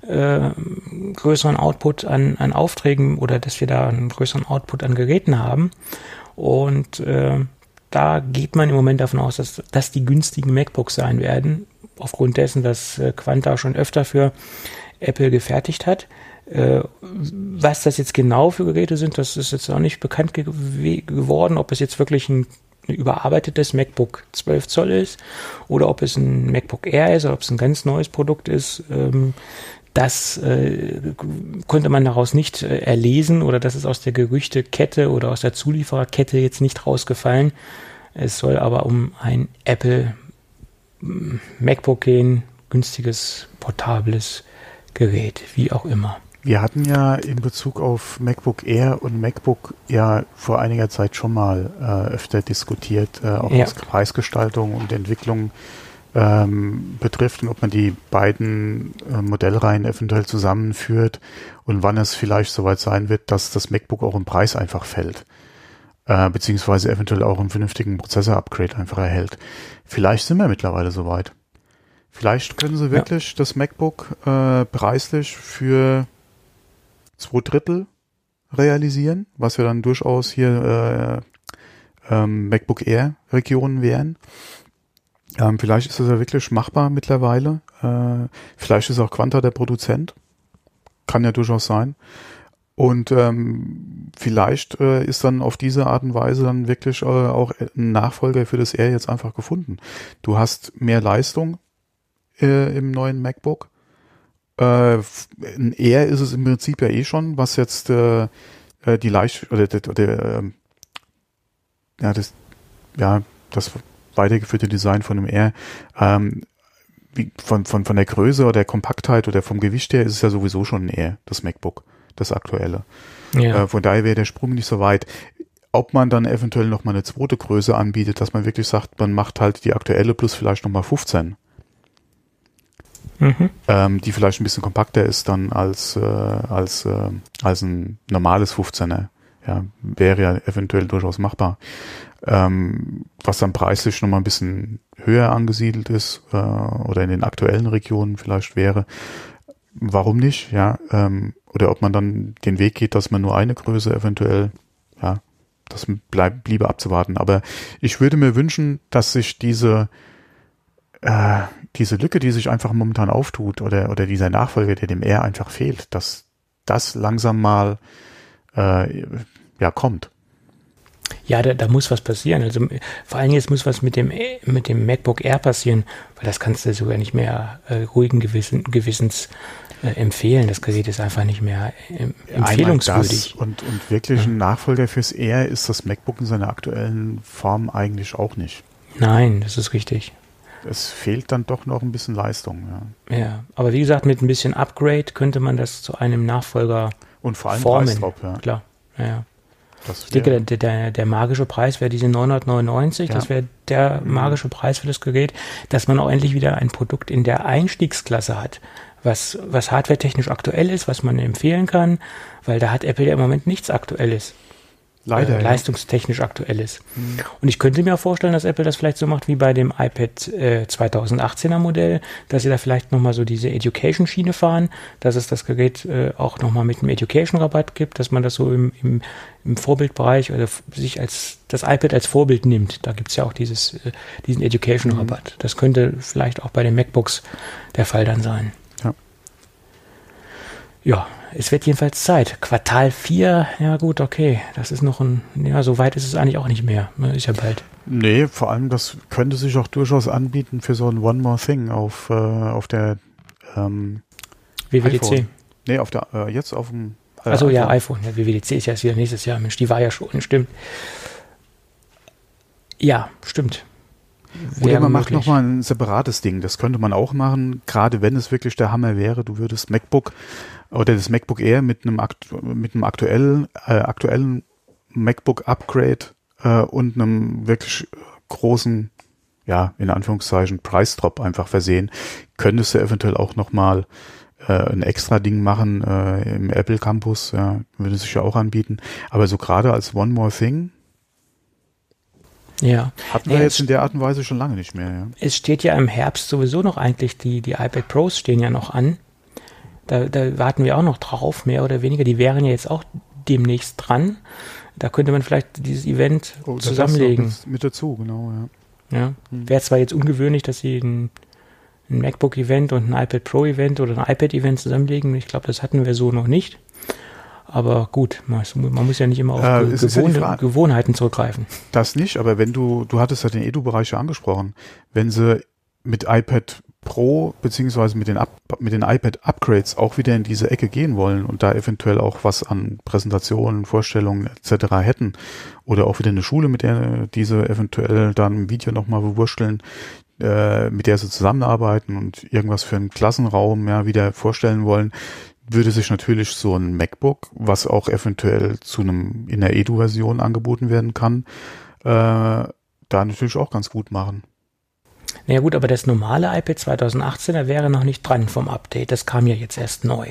äh, größeren Output an, an Aufträgen oder dass wir da einen größeren Output an Geräten haben. Und äh, da geht man im Moment davon aus, dass das die günstigen MacBooks sein werden, aufgrund dessen, dass äh, Quanta schon öfter für Apple gefertigt hat. Äh, was das jetzt genau für Geräte sind, das ist jetzt auch nicht bekannt ge geworden, ob es jetzt wirklich ein überarbeitetes MacBook 12 Zoll ist oder ob es ein MacBook Air ist oder ob es ein ganz neues Produkt ist. Ähm, das äh, konnte man daraus nicht äh, erlesen oder das ist aus der Gerüchtekette oder aus der Zuliefererkette jetzt nicht rausgefallen. Es soll aber um ein Apple MacBook gehen, günstiges, portables Gerät, wie auch immer. Wir hatten ja in Bezug auf MacBook Air und MacBook ja vor einiger Zeit schon mal äh, öfter diskutiert, äh, auch ja. was Preisgestaltung und Entwicklung ähm, betrifft und ob man die beiden äh, Modellreihen eventuell zusammenführt und wann es vielleicht soweit sein wird, dass das MacBook auch im Preis einfach fällt. Äh, beziehungsweise eventuell auch einen vernünftigen Prozessor-Upgrade einfach erhält. Vielleicht sind wir mittlerweile soweit. Vielleicht können sie wirklich ja. das MacBook äh, preislich für zwei Drittel realisieren, was ja dann durchaus hier äh, ähm, MacBook Air Regionen wären. Ähm, vielleicht ist das ja wirklich machbar mittlerweile. Äh, vielleicht ist auch Quanta der Produzent. Kann ja durchaus sein. Und ähm, vielleicht äh, ist dann auf diese Art und Weise dann wirklich äh, auch ein Nachfolger für das Air jetzt einfach gefunden. Du hast mehr Leistung äh, im neuen MacBook. Äh, ein Air ist es im Prinzip ja eh schon, was jetzt äh, äh die Leicht oder, oder, oder äh, ja das ja das weitergeführte Design von einem Air, ähm, wie, von, von, von der Größe oder der Kompaktheit oder vom Gewicht her ist es ja sowieso schon ein Air, das MacBook, das aktuelle. Ja. Äh, von daher wäre der Sprung nicht so weit. Ob man dann eventuell noch mal eine zweite Größe anbietet, dass man wirklich sagt, man macht halt die aktuelle plus vielleicht noch mal 15. Mhm. Ähm, die vielleicht ein bisschen kompakter ist dann als, äh, als, äh, als ein normales 15er. Ja, wäre ja eventuell durchaus machbar ähm, was dann preislich nochmal ein bisschen höher angesiedelt ist äh, oder in den aktuellen Regionen vielleicht wäre. Warum nicht? Ja, ähm, oder ob man dann den Weg geht, dass man nur eine Größe eventuell, ja, das bleibt bliebe abzuwarten. Aber ich würde mir wünschen, dass sich diese äh, diese Lücke, die sich einfach momentan auftut, oder oder dieser Nachfolger, der dem R einfach fehlt, dass das langsam mal äh, ja kommt ja, da, da muss was passieren. Also vor allen Dingen jetzt muss was mit dem mit dem MacBook Air passieren, weil das kannst du sogar nicht mehr äh, ruhigen Gewissen, Gewissens äh, empfehlen. Das Gerät ist einfach nicht mehr äh, empfehlungswürdig. und, und wirklich ein Nachfolger fürs Air ist das MacBook in seiner aktuellen Form eigentlich auch nicht. Nein, das ist richtig. Es fehlt dann doch noch ein bisschen Leistung. Ja, ja aber wie gesagt, mit ein bisschen Upgrade könnte man das zu einem Nachfolger und vor allem formen. Drauf, ja. Klar, ja. Das ich denke, der, der, der magische Preis wäre diese 999, ja. das wäre der magische Preis für das Gerät, dass man auch endlich wieder ein Produkt in der Einstiegsklasse hat, was, was hardwaretechnisch aktuell ist, was man empfehlen kann, weil da hat Apple ja im Moment nichts Aktuelles. Leider. Äh, leistungstechnisch aktuell ist. Mhm. Und ich könnte mir vorstellen, dass Apple das vielleicht so macht wie bei dem iPad äh, 2018er Modell, dass sie da vielleicht nochmal so diese Education-Schiene fahren, dass es das Gerät äh, auch nochmal mit einem Education-Rabatt gibt, dass man das so im, im, im Vorbildbereich oder sich als das iPad als Vorbild nimmt. Da gibt es ja auch dieses, äh, diesen Education-Rabatt. Mhm. Das könnte vielleicht auch bei den MacBooks der Fall dann sein. Ja. Es wird jedenfalls Zeit. Quartal 4, ja gut, okay. Das ist noch ein, ja, so weit ist es eigentlich auch nicht mehr. Ne, ist ja bald. Nee, vor allem, das könnte sich auch durchaus anbieten für so ein One More Thing auf, äh, auf der ähm, WWDC. IPhone. Nee, auf der, äh, jetzt auf dem. Äh, also ja, iPhone. Ja, WWDC ist ja erst wieder nächstes Jahr. Mensch, die war ja schon, stimmt. Ja, stimmt. Oder man macht nochmal ein separates Ding. Das könnte man auch machen, gerade wenn es wirklich der Hammer wäre. Du würdest MacBook oder das MacBook Air mit einem, mit einem aktuellen, äh, aktuellen MacBook Upgrade äh, und einem wirklich großen, ja, in Anführungszeichen, Price Drop einfach versehen. Könntest du eventuell auch nochmal äh, ein extra Ding machen äh, im Apple Campus, ja, würde sich ja auch anbieten. Aber so gerade als One More Thing Ja. hatten Nee, wir jetzt in der Art und Weise schon lange nicht mehr. Ja. Es steht ja im Herbst sowieso noch eigentlich, die, die iPad Pros stehen ja noch an. Da, da warten wir auch noch drauf, mehr oder weniger. Die wären ja jetzt auch demnächst dran. Da könnte man vielleicht dieses Event Oh, das zusammenlegen. Mit dazu, genau, ja. Ja. Wäre zwar jetzt ungewöhnlich, dass sie ein, ein MacBook-Event und ein iPad Pro-Event oder ein iPad-Event zusammenlegen. Ich glaube, das hatten wir so noch nicht. Aber gut, man, muss ja nicht immer auf Äh, Ge ja Gewohnheiten zurückgreifen. Das nicht, aber wenn du, du hattest ja den Edu-Bereich ja angesprochen, wenn sie mit iPad Pro beziehungsweise mit den, Up, mit den iPad-Upgrades auch wieder in diese Ecke gehen wollen und da eventuell auch was an Präsentationen, Vorstellungen etc. hätten oder auch wieder eine Schule, mit der diese eventuell dann im Video nochmal bewursteln, äh, mit der sie zusammenarbeiten und irgendwas für einen Klassenraum ja wieder vorstellen wollen, würde sich natürlich so ein MacBook, was auch eventuell zu einem in der Edu-Version angeboten werden kann, äh, da natürlich auch ganz gut machen. Naja gut, aber das normale iPad 2018, da wäre noch nicht dran vom Update. Das kam ja jetzt erst neu.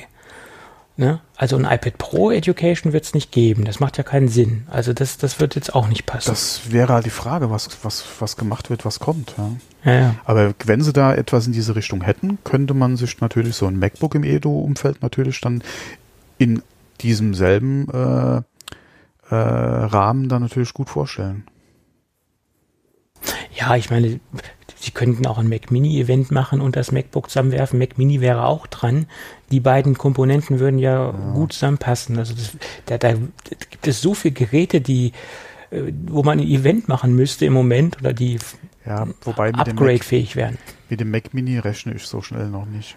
Ne? Also ein iPad Pro Education wird es nicht geben. Das macht ja keinen Sinn. Also das, das wird jetzt auch nicht passen. Das wäre halt die Frage, was, was, was gemacht wird, was kommt. Ja. ja, ja. Aber wenn sie da etwas in diese Richtung hätten, könnte man sich natürlich so ein MacBook im Edu-Umfeld natürlich dann in diesem selben äh, äh, Rahmen dann natürlich gut vorstellen. ja, ich meine, sie könnten auch ein Mac Mini Event machen und das MacBook zusammenwerfen. Mac Mini wäre auch dran. Die beiden Komponenten würden ja, gut zusammenpassen. Also das, da, da gibt es so viele Geräte, die äh, wo man ein Event machen müsste im Moment oder die Ja, wobei upgrade-fähig wären. mit dem Mac Mini rechne ich so schnell noch nicht.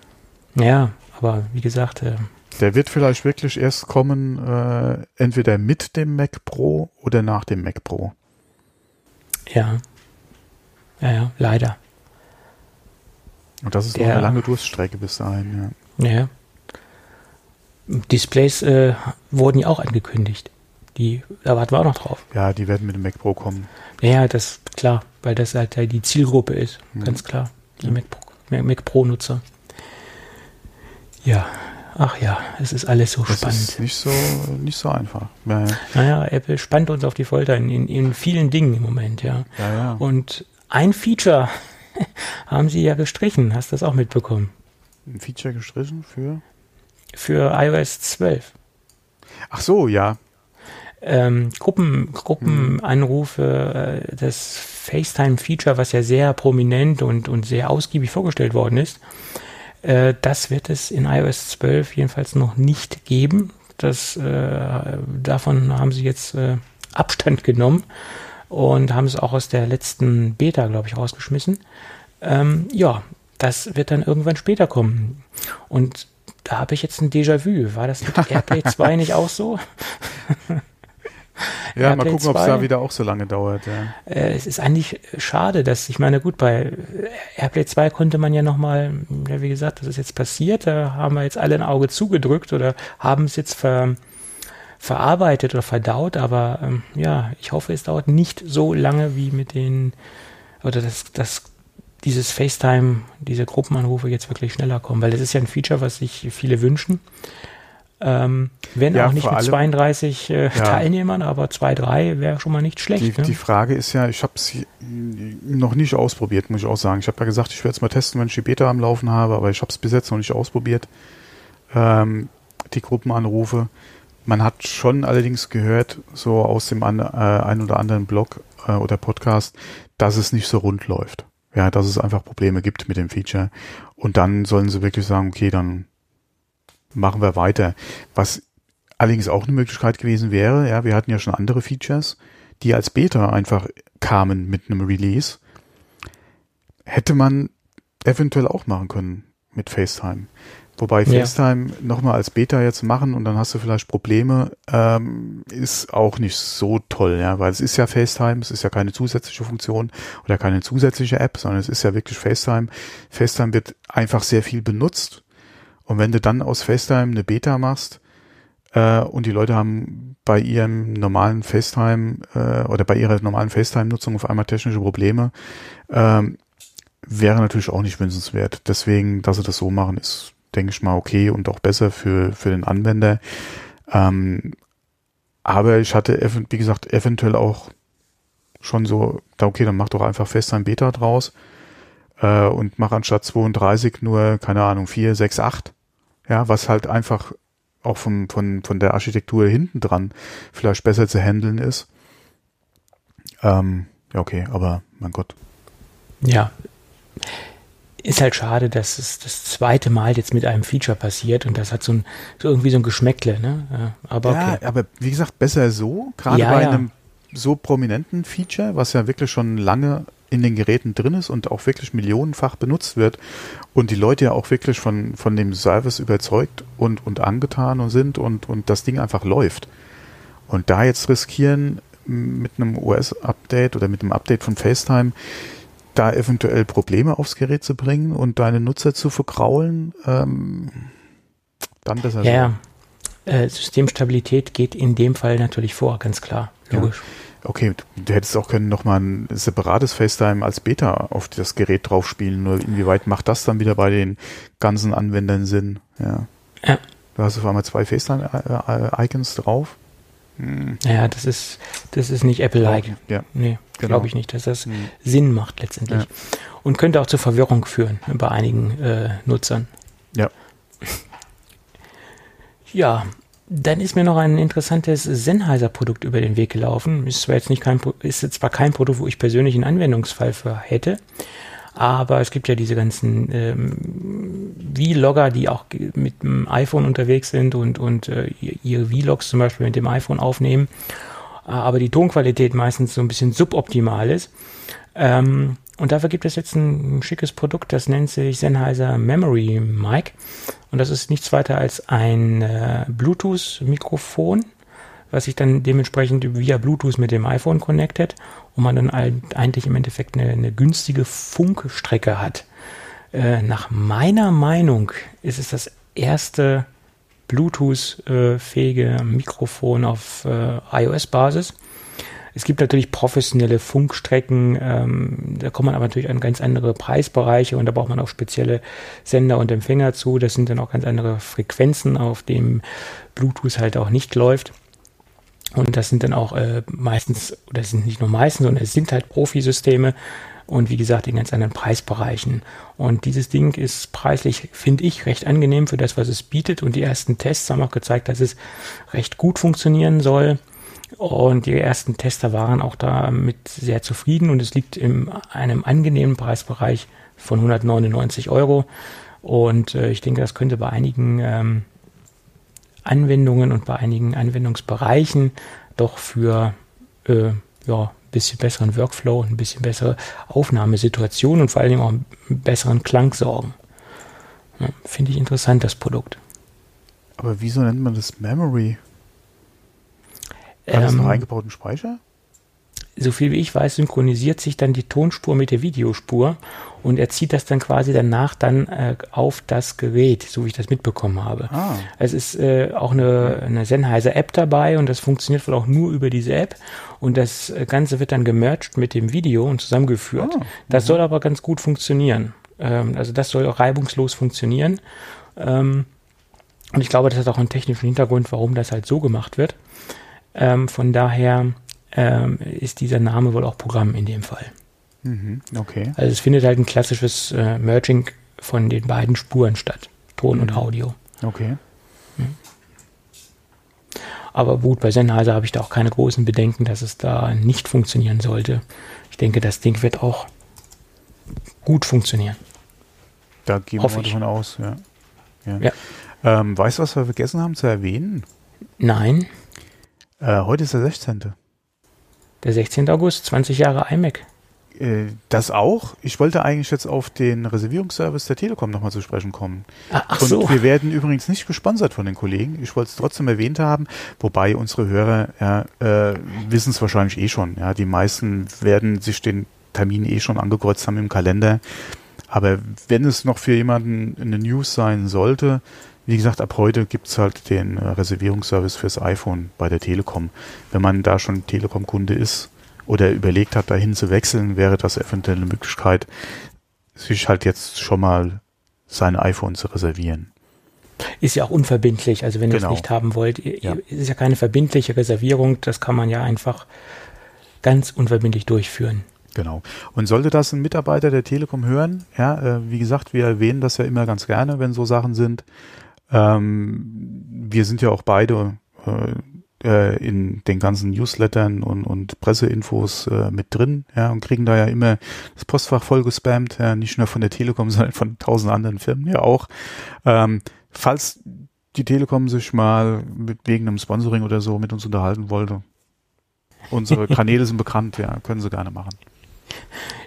Ja, aber wie gesagt, äh, Der wird vielleicht wirklich erst kommen, äh, entweder mit dem Mac Pro oder nach dem Mac Pro. ja. Ja, ja, leider. Und das ist Der- eine lange Durststrecke bis dahin. Ja. Ja. Displays äh, wurden ja auch angekündigt. Die, da warten wir auch noch drauf. ja, die werden mit dem Mac Pro kommen. Ja, das klar, weil das halt die Zielgruppe ist, Mhm. ganz klar. Die Ja. Mac, Pro- Mac, Mac Pro-Nutzer. Ja, ach ja, es ist alles so Das spannend. ist nicht so, nicht so einfach. Ja, ja. Naja, Apple spannt uns auf die Folter in, in, in vielen Dingen im Moment, ja. ja, ja. Und ein Feature haben sie ja gestrichen, hast du das auch mitbekommen? Ein Feature gestrichen für. Für iOS 12. Ach so, ja. ähm, Gruppen, Gruppenanrufe, äh, das FaceTime-Feature, was ja sehr prominent und, und sehr ausgiebig vorgestellt worden ist, äh, das wird es in iOS 12 jedenfalls noch nicht geben. Das, äh, davon haben sie jetzt äh, Abstand genommen und haben es auch aus der letzten Beta, glaube ich, rausgeschmissen. Ähm, ja, das wird dann irgendwann später kommen. Und da habe ich jetzt ein Déjà-vu. War das mit AirPlay 2 nicht auch so? Ja, mal AirPlay gucken, ob es 2. da wieder auch so lange dauert. Ja. Äh, es ist eigentlich schade, dass, ich meine, gut, bei AirPlay 2 konnte man ja nochmal, ja, wie gesagt, das ist jetzt passiert, da haben wir jetzt alle ein Auge zugedrückt oder haben es jetzt ver, verarbeitet oder verdaut, aber ähm, ja, ich hoffe, es dauert nicht so lange wie mit den, oder dass, dass dieses FaceTime, diese Gruppenanrufe jetzt wirklich schneller kommen, weil das ist ja ein Feature, was sich viele wünschen. Ähm, wenn Ja, auch nicht mit allem- 32 äh, Teilnehmern, aber 2, 3 wäre schon mal nicht schlecht. Die, ne? die Frage ist ja, ich habe es noch nicht ausprobiert, muss ich auch sagen. Ich habe ja gesagt, ich werde es mal testen, wenn ich die Beta am Laufen habe, aber ich habe es bis jetzt noch nicht ausprobiert. Ähm, die Gruppenanrufe. Man hat schon allerdings gehört, so aus dem an, äh, ein oder anderen Blog äh, oder Podcast, dass es nicht so rund läuft. Ja, dass es einfach Probleme gibt mit dem Feature. Und dann sollen sie wirklich sagen, okay, dann machen wir weiter. Was allerdings auch eine Möglichkeit gewesen wäre, ja, wir hatten ja schon andere Features, die als Beta einfach kamen mit einem Release, hätte man eventuell auch machen können mit FaceTime. Wobei Ja. FaceTime nochmal als Beta jetzt machen und dann hast du vielleicht Probleme, ähm, ist auch nicht so toll, ja, weil es ist ja FaceTime, es ist ja keine zusätzliche Funktion oder keine zusätzliche App, sondern es ist ja wirklich FaceTime. FaceTime wird einfach sehr viel benutzt und wenn du dann aus FaceTime eine Beta machst äh, und die Leute haben bei ihrem normalen FaceTime äh, oder bei ihrer normalen FaceTime-Nutzung auf einmal technische Probleme, ähm, wäre natürlich auch nicht wünschenswert. Deswegen, dass sie das so machen, ist, denke ich mal, okay und auch besser für, für den Anwender. Ähm, aber ich hatte, wie gesagt, eventuell auch schon so, okay, dann mach doch einfach FaceTime Beta draus äh, und mach anstatt 32 nur, keine Ahnung, 4, 6, 8. Ja, was halt einfach auch vom, von, von der Architektur hinten dran vielleicht besser zu handeln ist. Ähm, ja, okay, aber mein Gott. Ja. Ist halt schade, dass es das zweite Mal jetzt mit einem Feature passiert und das hat so, ein, so irgendwie so ein Geschmäckle, ne? Aber Ja, okay. aber wie gesagt, besser so, gerade Ja, bei ja. einem so prominenten Feature, was ja wirklich schon lange in den Geräten drin ist und auch wirklich millionenfach benutzt wird und die Leute ja auch wirklich von, von dem Service überzeugt und, und angetan und sind und, und das Ding einfach läuft. Und da jetzt riskieren mit einem OS-Update oder mit einem Update von FaceTime, da eventuell Probleme aufs Gerät zu bringen und deine Nutzer zu vergraulen, ähm, dann besser Ja, ja. Äh, Systemstabilität geht in dem Fall natürlich vor, ganz klar. Ja. Logisch. Okay, du, hättest auch können nochmal ein separates FaceTime als Beta auf das Gerät drauf spielen. Nur inwieweit macht das dann wieder bei den ganzen Anwendern Sinn? Ja. Ja. Du hast auf einmal zwei FaceTime-Icons drauf. Hm. Ja, das ist, das ist nicht Apple-like. Ja. Nee, Genau. glaube ich nicht, dass das Hm. Sinn macht letztendlich. Ja. Und könnte auch zur Verwirrung führen bei einigen äh, Nutzern. Ja. Ja, dann ist mir noch ein interessantes Sennheiser-Produkt über den Weg gelaufen. Ist zwar jetzt nicht kein, ist zwar kein Produkt, wo ich persönlich einen Anwendungsfall für hätte, aber es gibt ja diese ganzen ähm, Vlogger, die auch mit dem iPhone unterwegs sind und, und äh, ihr- ihre Vlogs zum Beispiel mit dem iPhone aufnehmen, äh, aber die Tonqualität meistens so ein bisschen suboptimal ist. Ähm, und dafür gibt es jetzt ein, ein schickes Produkt, das nennt sich Sennheiser Memory Mic. Und das ist nichts weiter als ein äh, Bluetooth-Mikrofon, was sich dann dementsprechend via Bluetooth mit dem iPhone connectet und man dann eigentlich im Endeffekt eine, eine günstige Funkstrecke hat. Äh, nach meiner Meinung ist es das erste Bluetooth-fähige Mikrofon auf äh, iOS-Basis. Es gibt natürlich professionelle Funkstrecken, ähm, da kommt man aber natürlich an ganz andere Preisbereiche und da braucht man auch spezielle Sender und Empfänger zu. Das sind dann auch ganz andere Frequenzen, auf dem Bluetooth halt auch nicht läuft. Und das sind dann auch äh, meistens, oder es sind nicht nur meistens, sondern es sind halt Profisysteme und wie gesagt in ganz anderen Preisbereichen. Und dieses Ding ist preislich, finde ich, recht angenehm für das, was es bietet. Und die ersten Tests haben auch gezeigt, dass es recht gut funktionieren soll. Und die ersten Tester waren auch damit sehr zufrieden und es liegt in einem angenehmen Preisbereich von 199 Euro. Und äh, ich denke, das könnte bei einigen ähm, Anwendungen und bei einigen Anwendungsbereichen doch für äh, ja, ein bisschen besseren Workflow, ein bisschen bessere Aufnahmesituation und vor allen Dingen auch einen besseren Klang sorgen. Ja, Finde ich interessant, das Produkt. Aber wieso nennt man das Memory? Hat das einen Ähm, eingebauten Speicher? So viel wie ich weiß, synchronisiert sich dann die Tonspur mit der Videospur und er zieht das dann quasi danach dann äh, auf das Gerät, so wie ich das mitbekommen habe. Ah, Es ist äh, auch eine, eine Sennheiser App dabei und das funktioniert wohl auch nur über diese App und das äh, Ganze wird dann gemerged mit dem Video und zusammengeführt. Ah, das soll aber ganz gut funktionieren. Ähm, also das soll auch reibungslos funktionieren. Ähm, und ich glaube, das hat auch einen technischen Hintergrund, warum das halt so gemacht wird. Ähm, von daher ähm, ist dieser Name wohl auch Programm in dem Fall. mhm, okay. Also es findet halt ein klassisches äh, Merging von den beiden Spuren statt, Ton und Mhm. Audio. Okay. Aber gut, bei Sennheiser habe ich da auch keine großen Bedenken, dass es da nicht funktionieren sollte. Ich denke, das Ding wird auch gut funktionieren. Da gehen wir Hoffe ich. davon aus, ja. ja. Ja. Ähm, weißt du, was wir vergessen haben zu erwähnen? Nein, Äh, heute ist der 16. der 16. August, 20 Jahre iMac. Äh, das auch. Ich wollte eigentlich jetzt auf den Reservierungsservice der Telekom nochmal zu sprechen kommen. Ah, ach Und so. wir werden übrigens nicht gesponsert von den Kollegen. Ich wollte es trotzdem erwähnt haben, wobei unsere Hörer ja, äh, wissen es wahrscheinlich eh schon. Ja, die meisten werden sich den Termin eh schon angekreuzt haben im Kalender. Aber wenn es noch für jemanden eine News sein sollte, wie gesagt, ab heute gibt's halt den äh, Reservierungsservice fürs iPhone bei der Telekom. Wenn man da schon Telekom-Kunde ist oder überlegt hat, dahin zu wechseln, wäre das eventuell eine Möglichkeit, sich halt jetzt schon mal sein iPhone zu reservieren. Ist ja auch unverbindlich. Also wenn ihr Genau. es nicht haben wollt, ihr, Ja. es ist ja keine verbindliche Reservierung. Das kann man ja einfach ganz unverbindlich durchführen. Genau. Und sollte das ein Mitarbeiter der Telekom hören, ja, äh, wie gesagt, wir erwähnen das ja immer ganz gerne, wenn so Sachen sind. Ähm, wir sind ja auch beide äh, äh, in den ganzen Newslettern und, und Presseinfos äh, mit drin, ja, und kriegen da ja immer das Postfach voll gespammt, ja, nicht nur von der Telekom, sondern von tausend anderen Firmen ja auch. Ähm, falls die Telekom sich mal mit, wegen einem Sponsoring oder so mit uns unterhalten wollte, unsere Kanäle sind bekannt, ja, können sie gerne machen.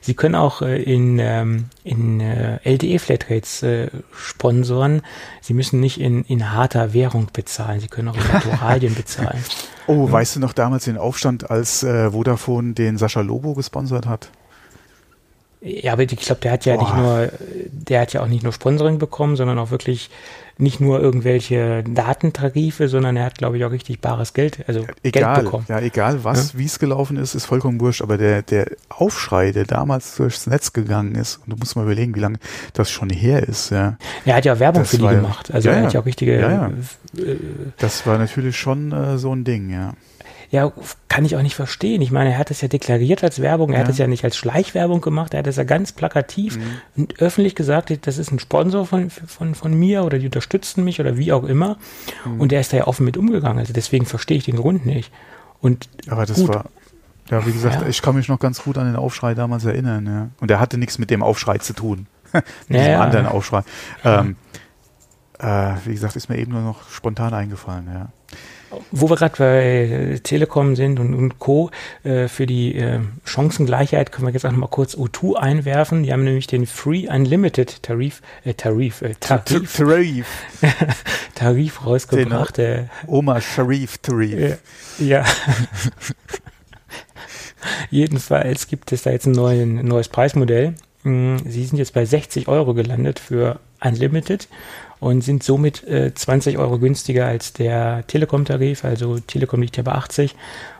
Sie können auch äh, in, ähm, in äh, LTE-Flatrates äh, sponsoren. Sie müssen nicht in, in harter Währung bezahlen. Sie können auch in Naturalien bezahlen. Oh, weißt du noch damals den Aufstand, als äh, Vodafone den Sascha Lobo gesponsert hat? Ja, aber ich glaube, der hat ja nicht Boah. nur, der hat ja auch nicht nur Sponsoring bekommen, sondern auch wirklich nicht nur irgendwelche Datentarife, sondern er hat, glaube ich, auch richtig bares Geld, also Geld Egal, bekommen. ja, egal was, wie es gelaufen ist, ist vollkommen wurscht. Aber der, der Aufschrei, der damals durchs Netz gegangen ist, und du musst mal überlegen, wie lange das schon her ist, ja, Er hat ja auch Werbung Das für die war ja- gemacht. Also ja, er ja. hat ja auch richtige, Ja, ja. äh, das war natürlich schon äh, so ein Ding, ja. Ja, kann ich auch nicht verstehen. Ich meine, er hat es ja deklariert als Werbung, er hat Ja. es ja nicht als Schleichwerbung gemacht, er hat es ja ganz plakativ Mhm. und öffentlich gesagt, das ist ein Sponsor von, von, von mir oder die unterstützen mich oder wie auch immer. Mhm. Und er ist da ja offen mit umgegangen. Also deswegen verstehe ich den Grund nicht. Und Aber das Gut. war, ja, wie gesagt, Ja. ich kann mich noch ganz gut an den Aufschrei damals erinnern, ja. Und er hatte nichts mit dem Aufschrei zu tun. mit Ja, diesem anderen Aufschrei. Ähm, äh, wie gesagt, ist mir eben nur noch spontan eingefallen, ja. Wo wir gerade bei Telekom sind und, und Co. Äh, für die äh, Chancengleichheit können wir jetzt auch noch mal kurz O2 einwerfen. Die haben nämlich den Free Unlimited Tarif, äh, Tarif, äh, Tarif, Tarif. Tarif rausgebracht. Äh, Oma Sharif Tarif. ja. Jedenfalls gibt es da jetzt ein, neuen, neues Preismodell. Mm, Sie sind jetzt bei 60 Euro gelandet für Unlimited und sind somit äh, 20 Euro günstiger als der Telekom-Tarif. Also Telekom liegt ja bei 80,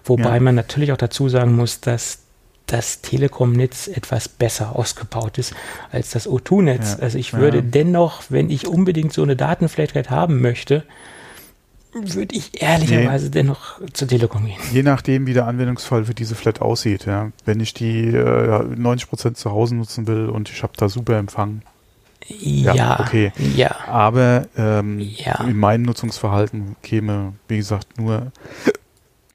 wobei Ja. man natürlich auch dazu sagen muss, dass das Telekom-Netz etwas besser ausgebaut ist als das O2-Netz. Ja. Also ich Ja. würde dennoch, wenn ich unbedingt so eine Datenflatrate haben möchte, würde ich ehrlicherweise dennoch zur Telekom gehen. Je nachdem, wie der Anwendungsfall für diese Flat aussieht. Ja. Wenn ich die äh, 90% zu Hause nutzen will und ich habe da super Empfang. Ja, Ja, okay. ja. Aber ähm, Ja. in meinem Nutzungsverhalten käme, wie gesagt, nur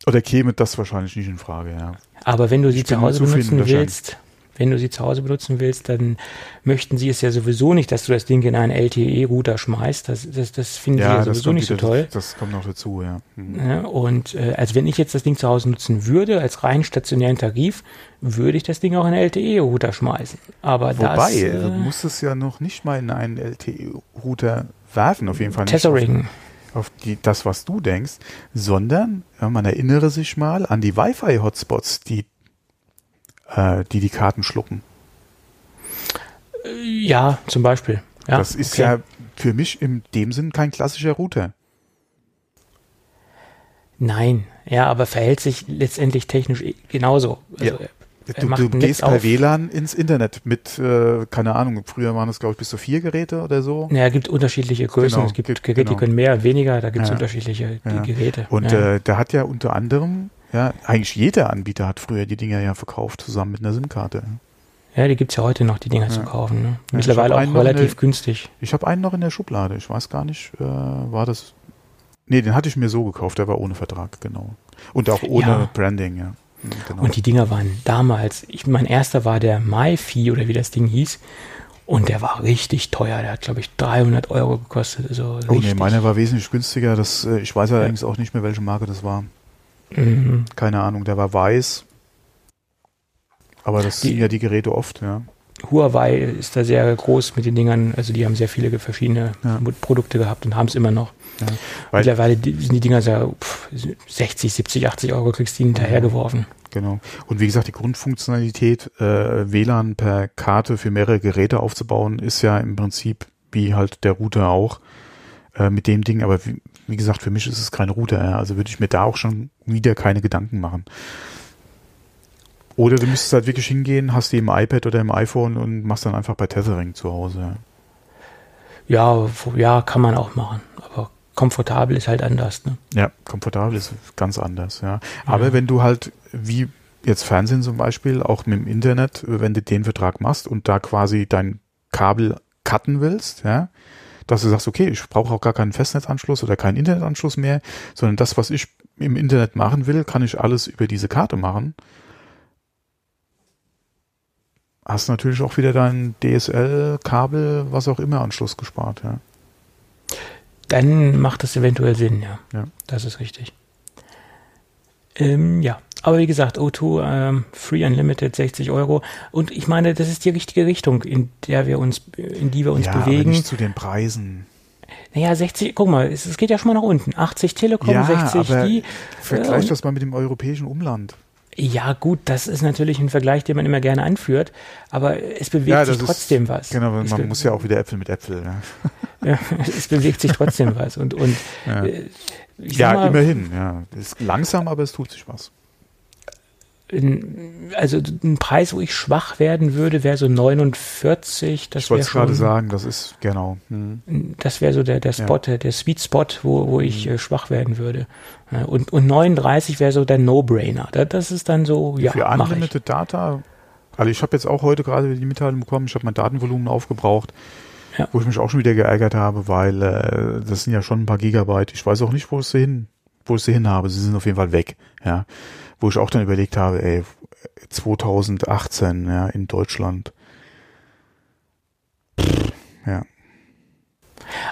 oder käme das wahrscheinlich nicht in Frage. Ja. Aber wenn du sie zu Hause benutzen willst, wenn du sie zu Hause benutzen willst, dann möchten sie es ja sowieso nicht, dass du das Ding in einen LTE-Router schmeißt. Das, das, das finden sie ja das sowieso nicht so wieder- toll. Das kommt noch dazu, ja. Mhm. Ja, und äh, also wenn ich jetzt das Ding zu Hause nutzen würde, als rein stationären Tarif, würde ich das Ding auch in einen LTE-Router schmeißen. Aber Wobei, das du äh, musst es ja noch nicht mal in einen LTE-Router werfen, auf jeden Fall nicht. Tethering. Auf, die, das, was du denkst, sondern ja, man erinnere sich mal an die Wi-Fi-Hotspots, die, äh, die die Karten schlucken. Ja, zum Beispiel. Ja, das ist okay. ja für mich in dem Sinn kein klassischer Router. Nein, ja, aber verhält sich letztendlich technisch eh genauso. Also, Ja. Du, du gehst per. WLAN ins Internet mit, äh, keine Ahnung, früher waren es, glaube ich, bis zu vier Geräte oder so. Ja, es gibt unterschiedliche Größen. Genau, es gibt gibt- Geräte, die genau. können mehr, weniger. Da gibt es Ja. unterschiedliche die Ja. Geräte. Und äh, da hat ja unter anderem, ja, eigentlich jeder Anbieter hat früher die Dinger ja verkauft, zusammen mit einer SIM-Karte. ja, die gibt es ja heute noch, die Dinger zu Ja. kaufen. Ne? Mittlerweile auch relativ eine- günstig. Ich habe einen noch in der Schublade. Ich weiß gar nicht, äh, war das. Nee, den hatte ich mir so gekauft, der war ohne Vertrag, genau. Und auch ohne Ja. Branding, ja. Mhm, Genau. Und die Dinger waren damals, ich, mein erster war der MyFi oder wie das Ding hieß. Und der war richtig teuer. Der hat, glaube ich, 300 Euro gekostet. Also oh nee, meiner war wesentlich günstiger. Das, äh, ich weiß allerdings auch nicht mehr, welche Marke das war. Mhm. Keine Ahnung, der war weiß. Aber das Die- sind ja die Geräte oft, ja. Huawei ist da sehr groß mit den Dingern. Also die haben sehr viele verschiedene Ja. Produkte gehabt und haben es immer noch. ja. Weil, Mittlerweile sind die Dinger so pff, 60, 70, 80 Euro kriegst du die hinterhergeworfen. genau. Und wie gesagt, die Grundfunktionalität, äh, WLAN per Karte für mehrere Geräte aufzubauen, ist ja im Prinzip wie halt der Router auch äh, mit dem Ding. Aber wie, wie gesagt, für mich ist es kein Router. Ja. Also würde ich mir da auch schon wieder keine Gedanken machen. Oder du müsstest halt wirklich hingehen, hast die im iPad oder im iPhone und machst dann einfach bei Tethering zu Hause. Ja. Ja, kann man auch machen. Aber komfortabel ist halt anders. Ne? Ja, komfortabel ist ganz anders, ja. Aber Ja. wenn du halt, wie jetzt Fernsehen zum Beispiel, auch mit dem Internet, wenn du den Vertrag machst und da quasi dein Kabel cutten willst, ja, dass du sagst, okay, ich brauche auch gar keinen Festnetzanschluss oder keinen Internetanschluss mehr, sondern das, was ich im Internet machen will, kann ich alles über diese Karte machen. Hast natürlich auch wieder dein DSL-Kabel, was auch immer Anschluss gespart, ja. Dann macht das eventuell Sinn, ja. Ja. Das ist richtig. Ähm, ja, aber wie gesagt, O2 ähm, Free Unlimited 60 Euro. Und ich meine, das ist die richtige Richtung, in der wir uns, in die wir uns ja, aber bewegen. nicht zu den Preisen. Naja, 60, guck mal, es, es geht ja schon mal nach unten. 80 Telekom, Ja, 60 aber die. Vergleich Äh, das mal mit dem europäischen Umland. Ja, gut, das ist natürlich ein Vergleich, den man immer gerne anführt, aber es bewegt sich trotzdem was. Genau, man muss ja auch wieder Äpfel mit Äpfel. Ja, ja, es bewegt sich trotzdem was. Und, und ja. äh, ja mal, immerhin. Ja, ist langsam, aber es tut sich was. Also ein Preis, wo ich schwach werden würde, wäre so 49. Das ich wollte gerade sagen, das ist genau. Hm. das wäre so der, der Spot, der, der Sweet Spot, wo, wo ich äh, schwach werden würde. Ja, Und, und 39 wäre so der No-Brainer. Da- Das ist dann so, ja, Für. Unlimited Data, also ich habe jetzt auch heute gerade wieder die Mitteilung bekommen, ich habe mein Datenvolumen aufgebraucht, Ja. wo ich mich auch schon wieder geärgert habe, weil äh, das sind ja schon ein paar Gigabyte. Ich weiß auch nicht, wo ich sie hin, wo ich sie hin habe. Sie sind auf jeden Fall weg. Ja, wo ich auch dann überlegt habe, ey, 2018, ja, in Deutschland. Ja.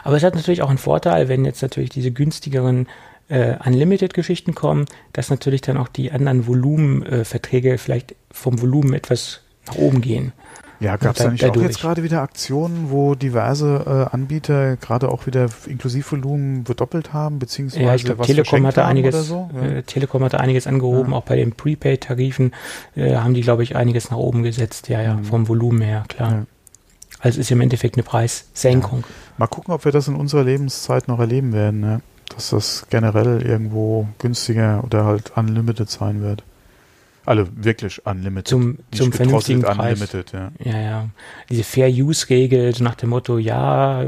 Aber es hat natürlich auch einen Vorteil, wenn jetzt natürlich diese günstigeren äh, Unlimited-Geschichten kommen, dass natürlich dann auch die anderen Volumenverträge äh, vielleicht vom Volumen etwas nach oben gehen. Ja, gab es da- nicht auch dadurch. jetzt gerade wieder Aktionen, wo diverse äh, Anbieter gerade auch wieder Inklusivvolumen verdoppelt haben, beziehungsweise Ja, ich glaube, was Telekom hatte einiges, oder so? Ja. äh, Telekom hatte einiges angehoben, Ja. auch bei den Prepaid-Tarifen äh, haben die, glaube ich, einiges nach oben gesetzt, ja, ja, Mhm. vom Volumen her, klar. Ja. Also es ist ja im Endeffekt eine Preissenkung. Mal gucken, ob wir das in unserer Lebenszeit noch erleben werden, ne? dass das generell irgendwo günstiger oder halt unlimited sein wird. Alle wirklich unlimited. Zum, zum vernünftigen Preis. unlimited, ja. Ja, ja. Diese Fair-Use-Regel, so nach dem Motto, ja,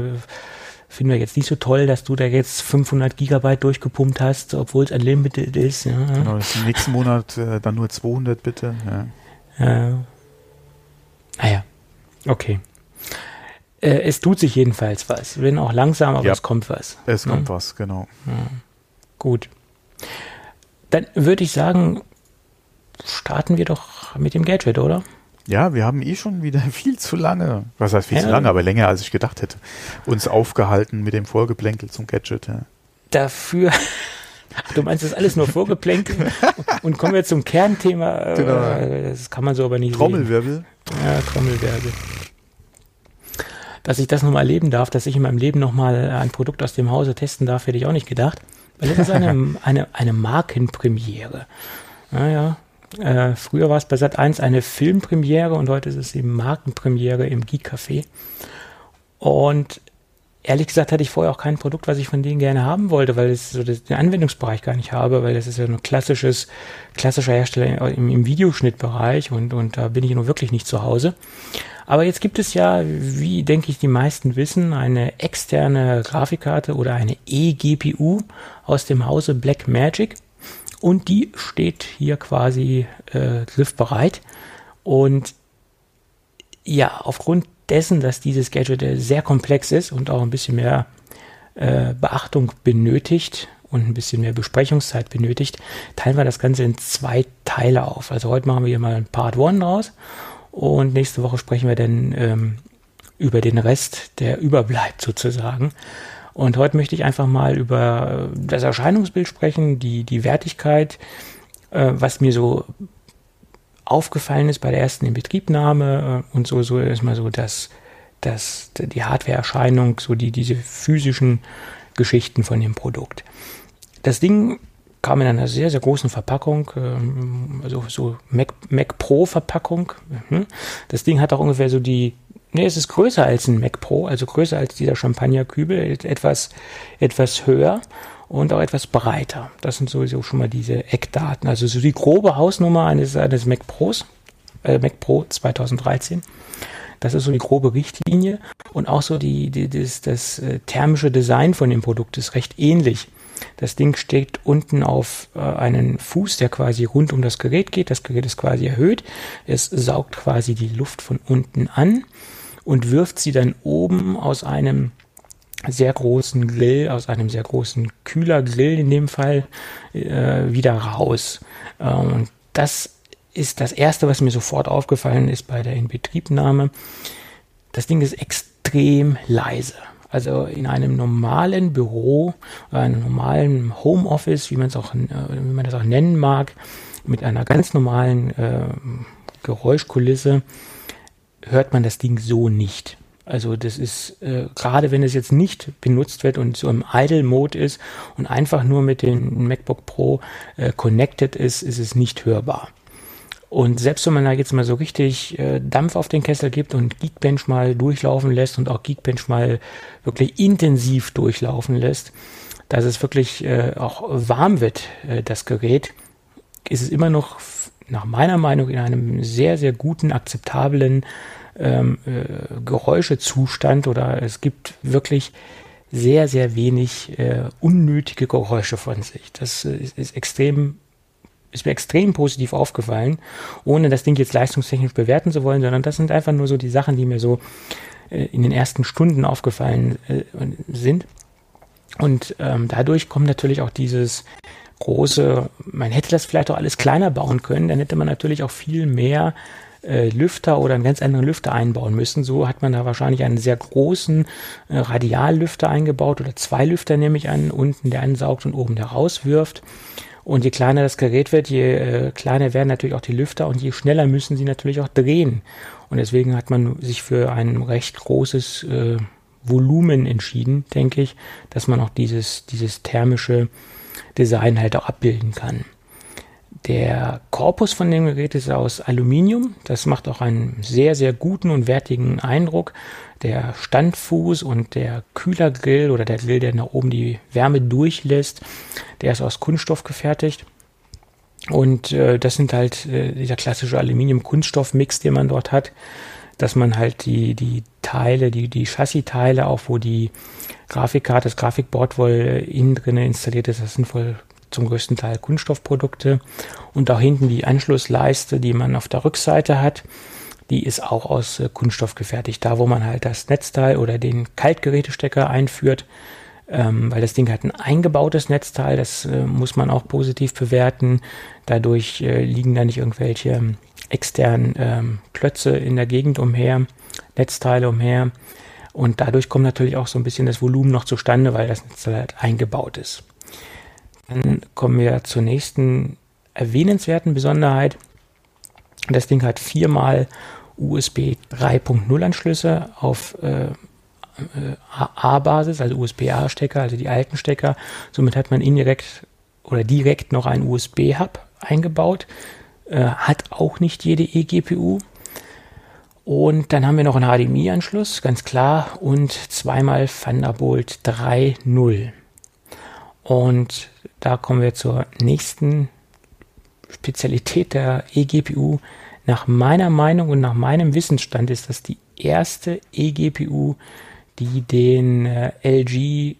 finden wir jetzt nicht so toll, dass du da jetzt 500 Gigabyte durchgepumpt hast, obwohl es unlimited ist. Ja. Genau, das ist im nächsten Monat äh, dann nur 200 bitte. Ja. Äh, naja, okay. Äh, es tut sich jedenfalls was. Wenn auch langsam, aber Ja. es kommt was. Es kommt Ja. was, genau. Gut. Dann würde ich sagen, starten wir doch mit dem Gadget, oder? Ja, wir haben eh schon wieder viel zu lange, was heißt viel zu Ja. lange, aber länger als ich gedacht hätte, uns aufgehalten mit dem Vorgeplänkel zum Gadget. Ja. Dafür. Du meinst das ist alles nur Vorgeplänkel? Und kommen wir zum Kernthema. äh, Genau. Das kann man so aber nicht sehen. Trommelwirbel. Ja, Trommelwirbel. Dass ich das nochmal erleben darf, dass ich in meinem Leben nochmal ein Produkt aus dem Hause testen darf, hätte ich auch nicht gedacht. Weil das ist eine, eine, eine Markenpremiere. Naja, äh, früher war es bei Sat1 eine Filmpremiere und heute ist es eben Markenpremiere im Geek Café. Und ehrlich gesagt hatte ich vorher auch kein Produkt, was ich von denen gerne haben wollte, weil ich so den Anwendungsbereich gar nicht habe, weil das ist ja ein klassisches, klassischer Hersteller im, im Videoschnittbereich und, und da bin ich nun wirklich nicht zu Hause. Aber jetzt gibt es ja, wie denke ich die meisten wissen, eine externe Grafikkarte oder eine eGPU aus dem Hause Blackmagic und die steht hier quasi äh, griffbereit und ja, aufgrund dessen, dass dieses Gadget äh, sehr komplex ist und auch ein bisschen mehr äh, Beachtung benötigt und ein bisschen mehr Besprechungszeit benötigt, teilen wir das Ganze in zwei Teile auf. Also heute machen wir hier mal ein Part 1 draus und nächste Woche sprechen wir dann ähm, über den Rest, der überbleibt sozusagen. Und heute möchte ich einfach mal über äh, das Erscheinungsbild sprechen, die, die Wertigkeit, äh, was mir so aufgefallen ist bei der ersten Inbetriebnahme äh, und so, so erstmal so das, das, die Hardware-Erscheinung, so die, diese physischen Geschichten von dem Produkt. Das Ding kam in einer sehr, sehr großen Verpackung, ähm, also so Mac, Mac Pro Verpackung. Mhm. Das Ding hat auch ungefähr so die, nee, es ist größer als ein Mac Pro, also größer als dieser Champagnerkübel, etwas, etwas höher und auch etwas breiter. Das sind sowieso schon mal diese Eckdaten. Also so die grobe Hausnummer eines, eines Mac Pros, äh, Mac Pro 2013. Das ist so die grobe Richtlinie und auch so die, die das, das äh, thermische Design von dem Produkt ist recht ähnlich. Das Ding steht unten auf äh, einen Fuß, der quasi rund um das Gerät geht. Das Gerät ist quasi erhöht. Es saugt quasi die Luft von unten an und wirft sie dann oben aus einem sehr großen Grill, aus einem sehr großen Kühlergrill in dem Fall, äh, wieder raus. Äh, und das ist das Erste, was mir sofort aufgefallen ist bei der Inbetriebnahme. Das Ding ist extrem leise. Also in einem normalen Büro, einem normalen Homeoffice, wie man es auch, äh, wie man das auch nennen mag, mit einer ganz normalen äh, Geräuschkulisse, hört man das Ding so nicht. Also das ist, äh, gerade wenn es jetzt nicht benutzt wird und so im Idle-Mode ist und einfach nur mit dem MacBook Pro äh, connected ist, ist es nicht hörbar. Und selbst wenn man da jetzt mal so richtig äh, Dampf auf den Kessel gibt und Geekbench mal durchlaufen lässt und auch Geekbench mal wirklich intensiv durchlaufen lässt, dass es wirklich äh, auch warm wird, äh, das Gerät, ist es immer noch nach meiner Meinung in einem sehr, sehr guten, akzeptablen ähm, äh, Geräuschezustand oder es gibt wirklich sehr, sehr wenig äh, unnötige Geräusche von sich. Das äh, ist, ist extrem ist mir extrem positiv aufgefallen, ohne das Ding jetzt leistungstechnisch bewerten zu wollen, sondern das sind einfach nur so die Sachen, die mir so äh, in den ersten Stunden aufgefallen äh, sind. Und ähm, dadurch kommt natürlich auch dieses große, man hätte das vielleicht auch alles kleiner bauen können, dann hätte man natürlich auch viel mehr äh, Lüfter oder einen ganz anderen Lüfter einbauen müssen. So hat man da wahrscheinlich einen sehr großen äh, Radiallüfter eingebaut oder zwei Lüfter nehme ich an, unten der ansaugt und oben der rauswirft. Und je kleiner das Gerät wird, je äh, kleiner werden natürlich auch die Lüfter und je schneller müssen sie natürlich auch drehen. Und deswegen hat man sich für ein recht großes äh, Volumen entschieden, denke ich, dass man auch dieses, dieses thermische Design halt auch abbilden kann. Der Korpus von dem Gerät ist aus Aluminium. Das macht auch einen sehr, sehr guten und wertigen Eindruck. Der Standfuß und der Kühlergrill oder der Grill, der nach oben die Wärme durchlässt, der ist aus Kunststoff gefertigt. Und äh, das sind halt äh, dieser klassische Aluminium-Kunststoff-Mix, den man dort hat, dass man halt die, die Teile, die, die Chassis-Teile, auch wo die Grafikkarte, das Grafikboard wohl innen drin installiert ist, das sind voll zum größten Teil Kunststoffprodukte. Und auch hinten die Anschlussleiste, die man auf der Rückseite hat, die ist auch aus äh, Kunststoff gefertigt. Da, wo man halt das Netzteil oder den Kaltgerätestecker einführt, ähm, weil das Ding hat ein eingebautes Netzteil, das äh, muss man auch positiv bewerten. Dadurch äh, liegen da nicht irgendwelche ähm, externen ähm, Klötze in der Gegend umher, Netzteile umher. Und dadurch kommt natürlich auch so ein bisschen das Volumen noch zustande, weil das Netzteil halt eingebaut ist. Dann kommen wir zur nächsten erwähnenswerten Besonderheit. Das Ding hat viermal USB 3.0 Anschlüsse auf äh, A-Basis, also USB-A-Stecker, also die alten Stecker. Somit hat man indirekt oder direkt noch einen USB-Hub eingebaut. Äh, hat auch nicht jede eGPU. Und dann haben wir noch einen HDMI-Anschluss, ganz klar, und zweimal Thunderbolt 3.0. Und da kommen wir zur nächsten Spezialität der eGPU. Nach meiner Meinung und nach meinem Wissensstand ist das die erste eGPU, die den äh, LG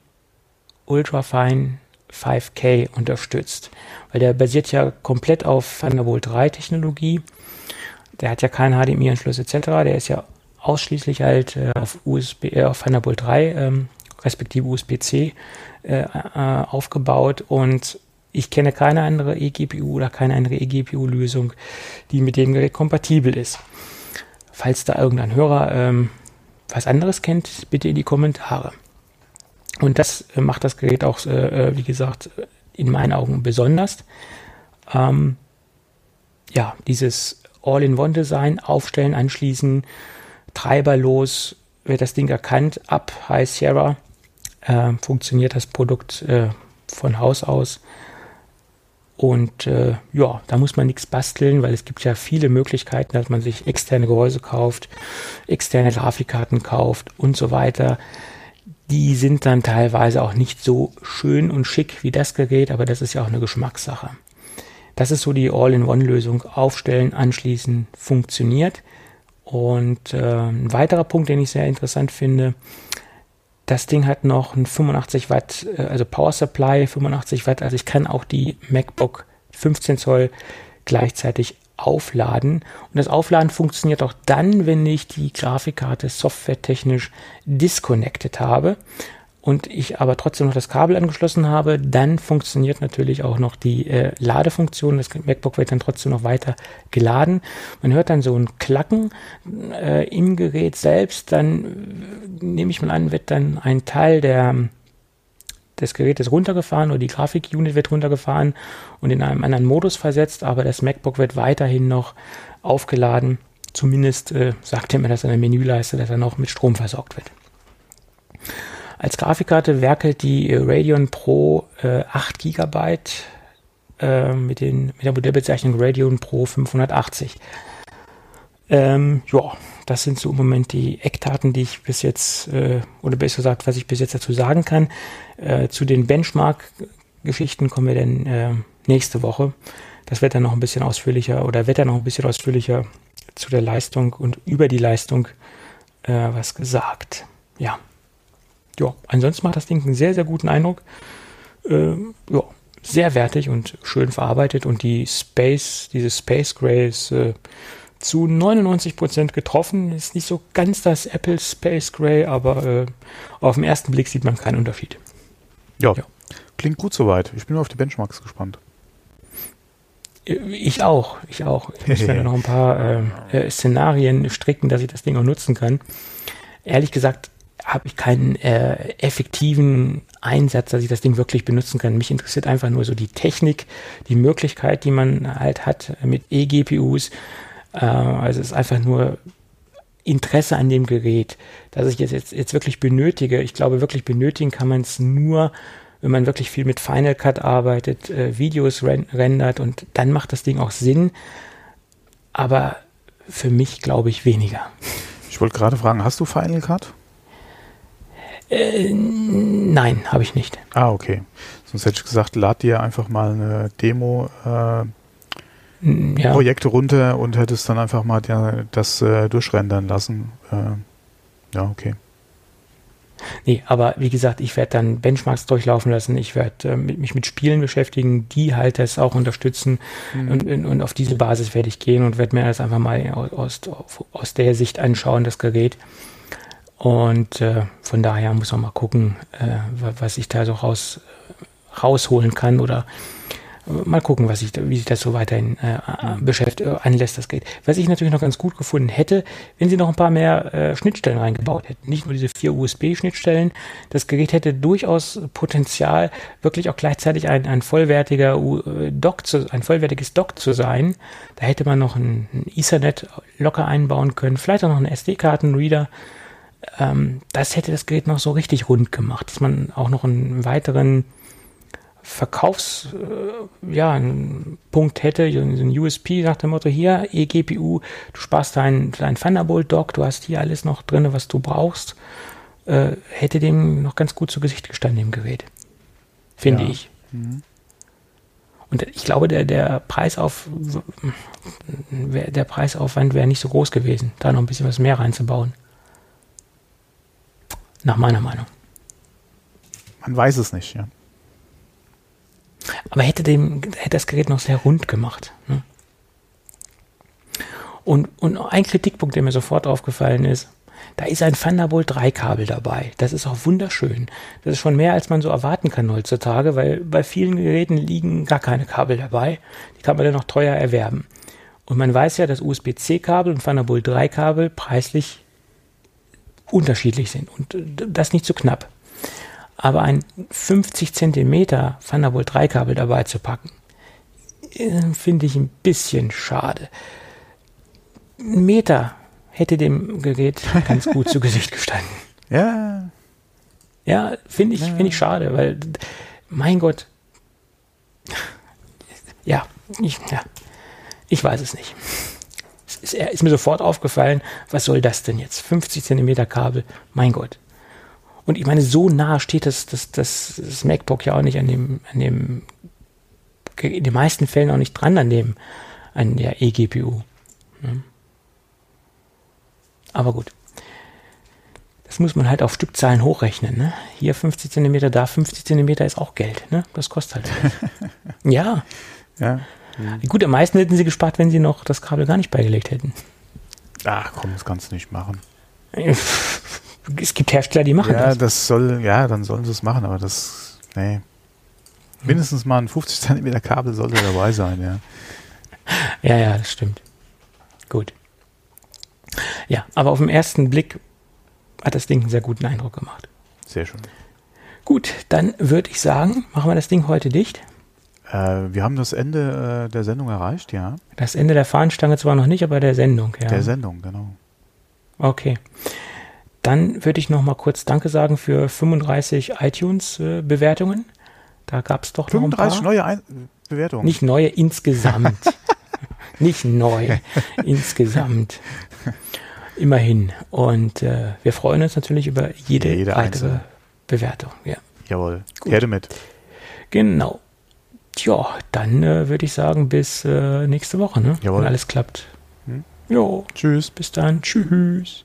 Ultrafine 5K unterstützt. Weil der basiert ja komplett auf Thunderbolt 3 Technologie. Der hat ja keinen HDMI-Anschluss etc. Der ist ja ausschließlich halt äh, auf USB, äh, auf Thunderbolt 3 ähm, respektive USB-C äh, äh, aufgebaut und ich kenne keine andere eGPU oder keine andere eGPU-Lösung, die mit dem Gerät kompatibel ist. Falls da irgendein Hörer ähm, was anderes kennt, bitte in die Kommentare. Und das äh, macht das Gerät auch, äh, wie gesagt, in meinen Augen besonders. Ähm, ja, dieses All-in-One-Design, aufstellen, anschließen, treiberlos, wird das Ding erkannt, ab High Sierra, äh, funktioniert das Produkt äh, von Haus aus. Und äh, ja, da muss man nichts basteln, weil es gibt ja viele Möglichkeiten, dass man sich externe Gehäuse kauft, externe Grafikkarten kauft und so weiter. Die sind dann teilweise auch nicht so schön und schick wie das Gerät, aber das ist ja auch eine Geschmackssache. Das ist so die All-in-One-Lösung. Aufstellen, anschließen, funktioniert. Und äh, ein weiterer Punkt, den ich sehr interessant finde, das Ding hat noch ein 85 Watt, äh, also Power Supply 85 Watt. Also ich kann auch die MacBook 15 Zoll gleichzeitig aufladen. Und das Aufladen funktioniert auch dann, wenn ich die Grafikkarte softwaretechnisch disconnected habe und ich aber trotzdem noch das Kabel angeschlossen habe, dann funktioniert natürlich auch noch die äh, Ladefunktion. Das MacBook wird dann trotzdem noch weiter geladen. Man hört dann so ein Klacken äh, im Gerät selbst. Dann äh, nehme ich mal an, wird dann ein Teil der des Gerätes runtergefahren oder die Grafikunit wird runtergefahren und in einem anderen Modus versetzt, aber das MacBook wird weiterhin noch aufgeladen. Zumindest äh, sagt er mir das an der Menüleiste, dass er noch mit Strom versorgt wird. Als Grafikkarte werkelt die Radeon Pro äh, 8 GB äh, mit, den, mit der Modellbezeichnung Radeon Pro 580. Ähm, ja, das sind so im Moment die Eckdaten, die ich bis jetzt, äh, oder besser gesagt, was ich bis jetzt dazu sagen kann. Äh, zu den Benchmark-Geschichten kommen wir dann äh, nächste Woche. Das wird dann noch ein bisschen ausführlicher oder wird dann noch ein bisschen ausführlicher zu der Leistung und über die Leistung äh, was gesagt. Ja ja, ansonsten macht das Ding einen sehr, sehr guten Eindruck. Ähm, ja, sehr wertig und schön verarbeitet und die Space, diese Space Gray ist äh, zu 99% getroffen. Ist nicht so ganz das Apple Space Gray, aber äh, auf den ersten Blick sieht man keinen Unterschied. Ja, ja, klingt gut soweit. Ich bin nur auf die Benchmarks gespannt. Ich auch, ich auch. Ich muss noch ein paar äh, Szenarien stricken, dass ich das Ding auch nutzen kann. Ehrlich gesagt, habe ich keinen äh, effektiven Einsatz, dass ich das Ding wirklich benutzen kann. Mich interessiert einfach nur so die Technik, die Möglichkeit, die man halt hat mit eGPUs. Äh, also es ist einfach nur Interesse an dem Gerät, dass ich es jetzt, jetzt wirklich benötige. Ich glaube, wirklich benötigen kann man es nur, wenn man wirklich viel mit Final Cut arbeitet, äh, Videos ren rendert und dann macht das Ding auch Sinn. Aber für mich glaube ich weniger. Ich wollte gerade fragen, hast du Final Cut? Äh, nein, habe ich nicht. Ah, okay. Sonst hätte ich gesagt, lad dir einfach mal eine Demo äh, ja. Projekte runter und hättest dann einfach mal ja, das äh, durchrendern lassen. Äh, ja, okay. Nee, aber wie gesagt, ich werde dann Benchmarks durchlaufen lassen. Ich werde äh, mich mit Spielen beschäftigen, die halt das auch unterstützen. Mhm. Und, und, auf diese Basis werde ich gehen und werde mir das einfach mal aus, aus der Sicht anschauen, das Gerät. Und äh, von daher muss man mal gucken, äh, was ich da so raus, rausholen kann oder äh, mal gucken, was ich, wie sich das so weiterhin äh, beschäftigt, äh, anlässt, das geht. Was ich natürlich noch ganz gut gefunden hätte, wenn sie noch ein paar mehr äh, Schnittstellen reingebaut hätten. Nicht nur diese vier USB-Schnittstellen. Das Gerät hätte durchaus Potenzial, wirklich auch gleichzeitig ein, ein vollwertiger äh, Dock zu, ein vollwertiges Dock zu sein. Da hätte man noch ein, ein Ethernet locker einbauen können, vielleicht auch noch einen SD-Kartenreader ähm, das hätte das Gerät noch so richtig rund gemacht, dass man auch noch einen weiteren Verkaufs, äh, ja, Punkt hätte, so ein USP nach dem Motto, hier, eGPU, du sparst dein, dein Thunderbolt-Dock, du hast hier alles noch drin, was du brauchst, äh, hätte dem noch ganz gut zu Gesicht gestanden, dem Gerät. Finde ja. ich. Mhm. Und ich glaube, der, der Preisauf, der Preisaufwand wäre nicht so groß gewesen, da noch ein bisschen was mehr reinzubauen. Nach meiner Meinung. Man weiß es nicht, ja. Aber hätte, dem, hätte das Gerät noch sehr rund gemacht. Ne? Und, und ein Kritikpunkt, der mir sofort aufgefallen ist, da ist ein Thunderbolt 3 Kabel dabei. Das ist auch wunderschön. Das ist schon mehr, als man so erwarten kann heutzutage, weil bei vielen Geräten liegen gar keine Kabel dabei. Die kann man dann noch teuer erwerben. Und man weiß ja, dass USB-C-Kabel und Thunderbolt 3 Kabel preislich unterschiedlich sind und das nicht zu knapp. Aber ein 50 Zentimeter Thunderbolt 3 Kabel dabei zu packen, äh, finde ich ein bisschen schade. ein Meter hätte dem Gerät ganz gut zu Gesicht gestanden. Ja. Ja, finde ich, Ja. finde ich schade, weil, mein Gott. Ja, ich, ja, ich weiß es nicht. Ist, ist mir sofort aufgefallen, was soll das denn jetzt? 50 Zentimeter Kabel, mein Gott. Und ich meine, so nah steht das, das, das, das MacBook ja auch nicht an dem, an dem, in den meisten Fällen auch nicht dran an dem, an der eGPU. Aber gut. Das muss man halt auf Stückzahlen hochrechnen. Ne? Hier 50 Zentimeter, da 50 Zentimeter ist auch Geld. Ne? Das kostet halt Geld. ja, Ja. gut, am meisten hätten sie gespart, wenn sie noch das Kabel gar nicht beigelegt hätten. Ach komm, das kannst du nicht machen. Es gibt Hersteller, die machen Ja, das. das soll, ja, dann sollen sie es machen, aber das, nee. Mindestens mal ein 50 Zentimeter Kabel sollte dabei sein, ja. Ja, ja, das stimmt. Gut. Ja, aber auf den ersten Blick hat das Ding einen sehr guten Eindruck gemacht. Sehr schön. Gut, dann würde ich sagen, machen wir das Ding heute dicht. Äh, wir haben das Ende äh, der Sendung erreicht, ja. Das Ende der Fahnenstange zwar noch nicht, aber der Sendung, ja. Der Sendung, genau. Okay. Dann würde ich noch mal kurz Danke sagen für 35 iTunes-Bewertungen. Da gab es doch noch ein 35 paar. neue Ein Bewertungen. Nicht neue insgesamt. Nicht neu. insgesamt. Immerhin. Und äh, wir freuen uns natürlich über jede, Jede weitere einzelne. Bewertung. Ja, Jawohl. Gut. Her damit. genau. Tja, dann äh, würde ich sagen, bis äh, nächste Woche, ne? Jawohl. Wenn alles klappt. Hm. Jo, Tschüss. bis dann. Tschüss.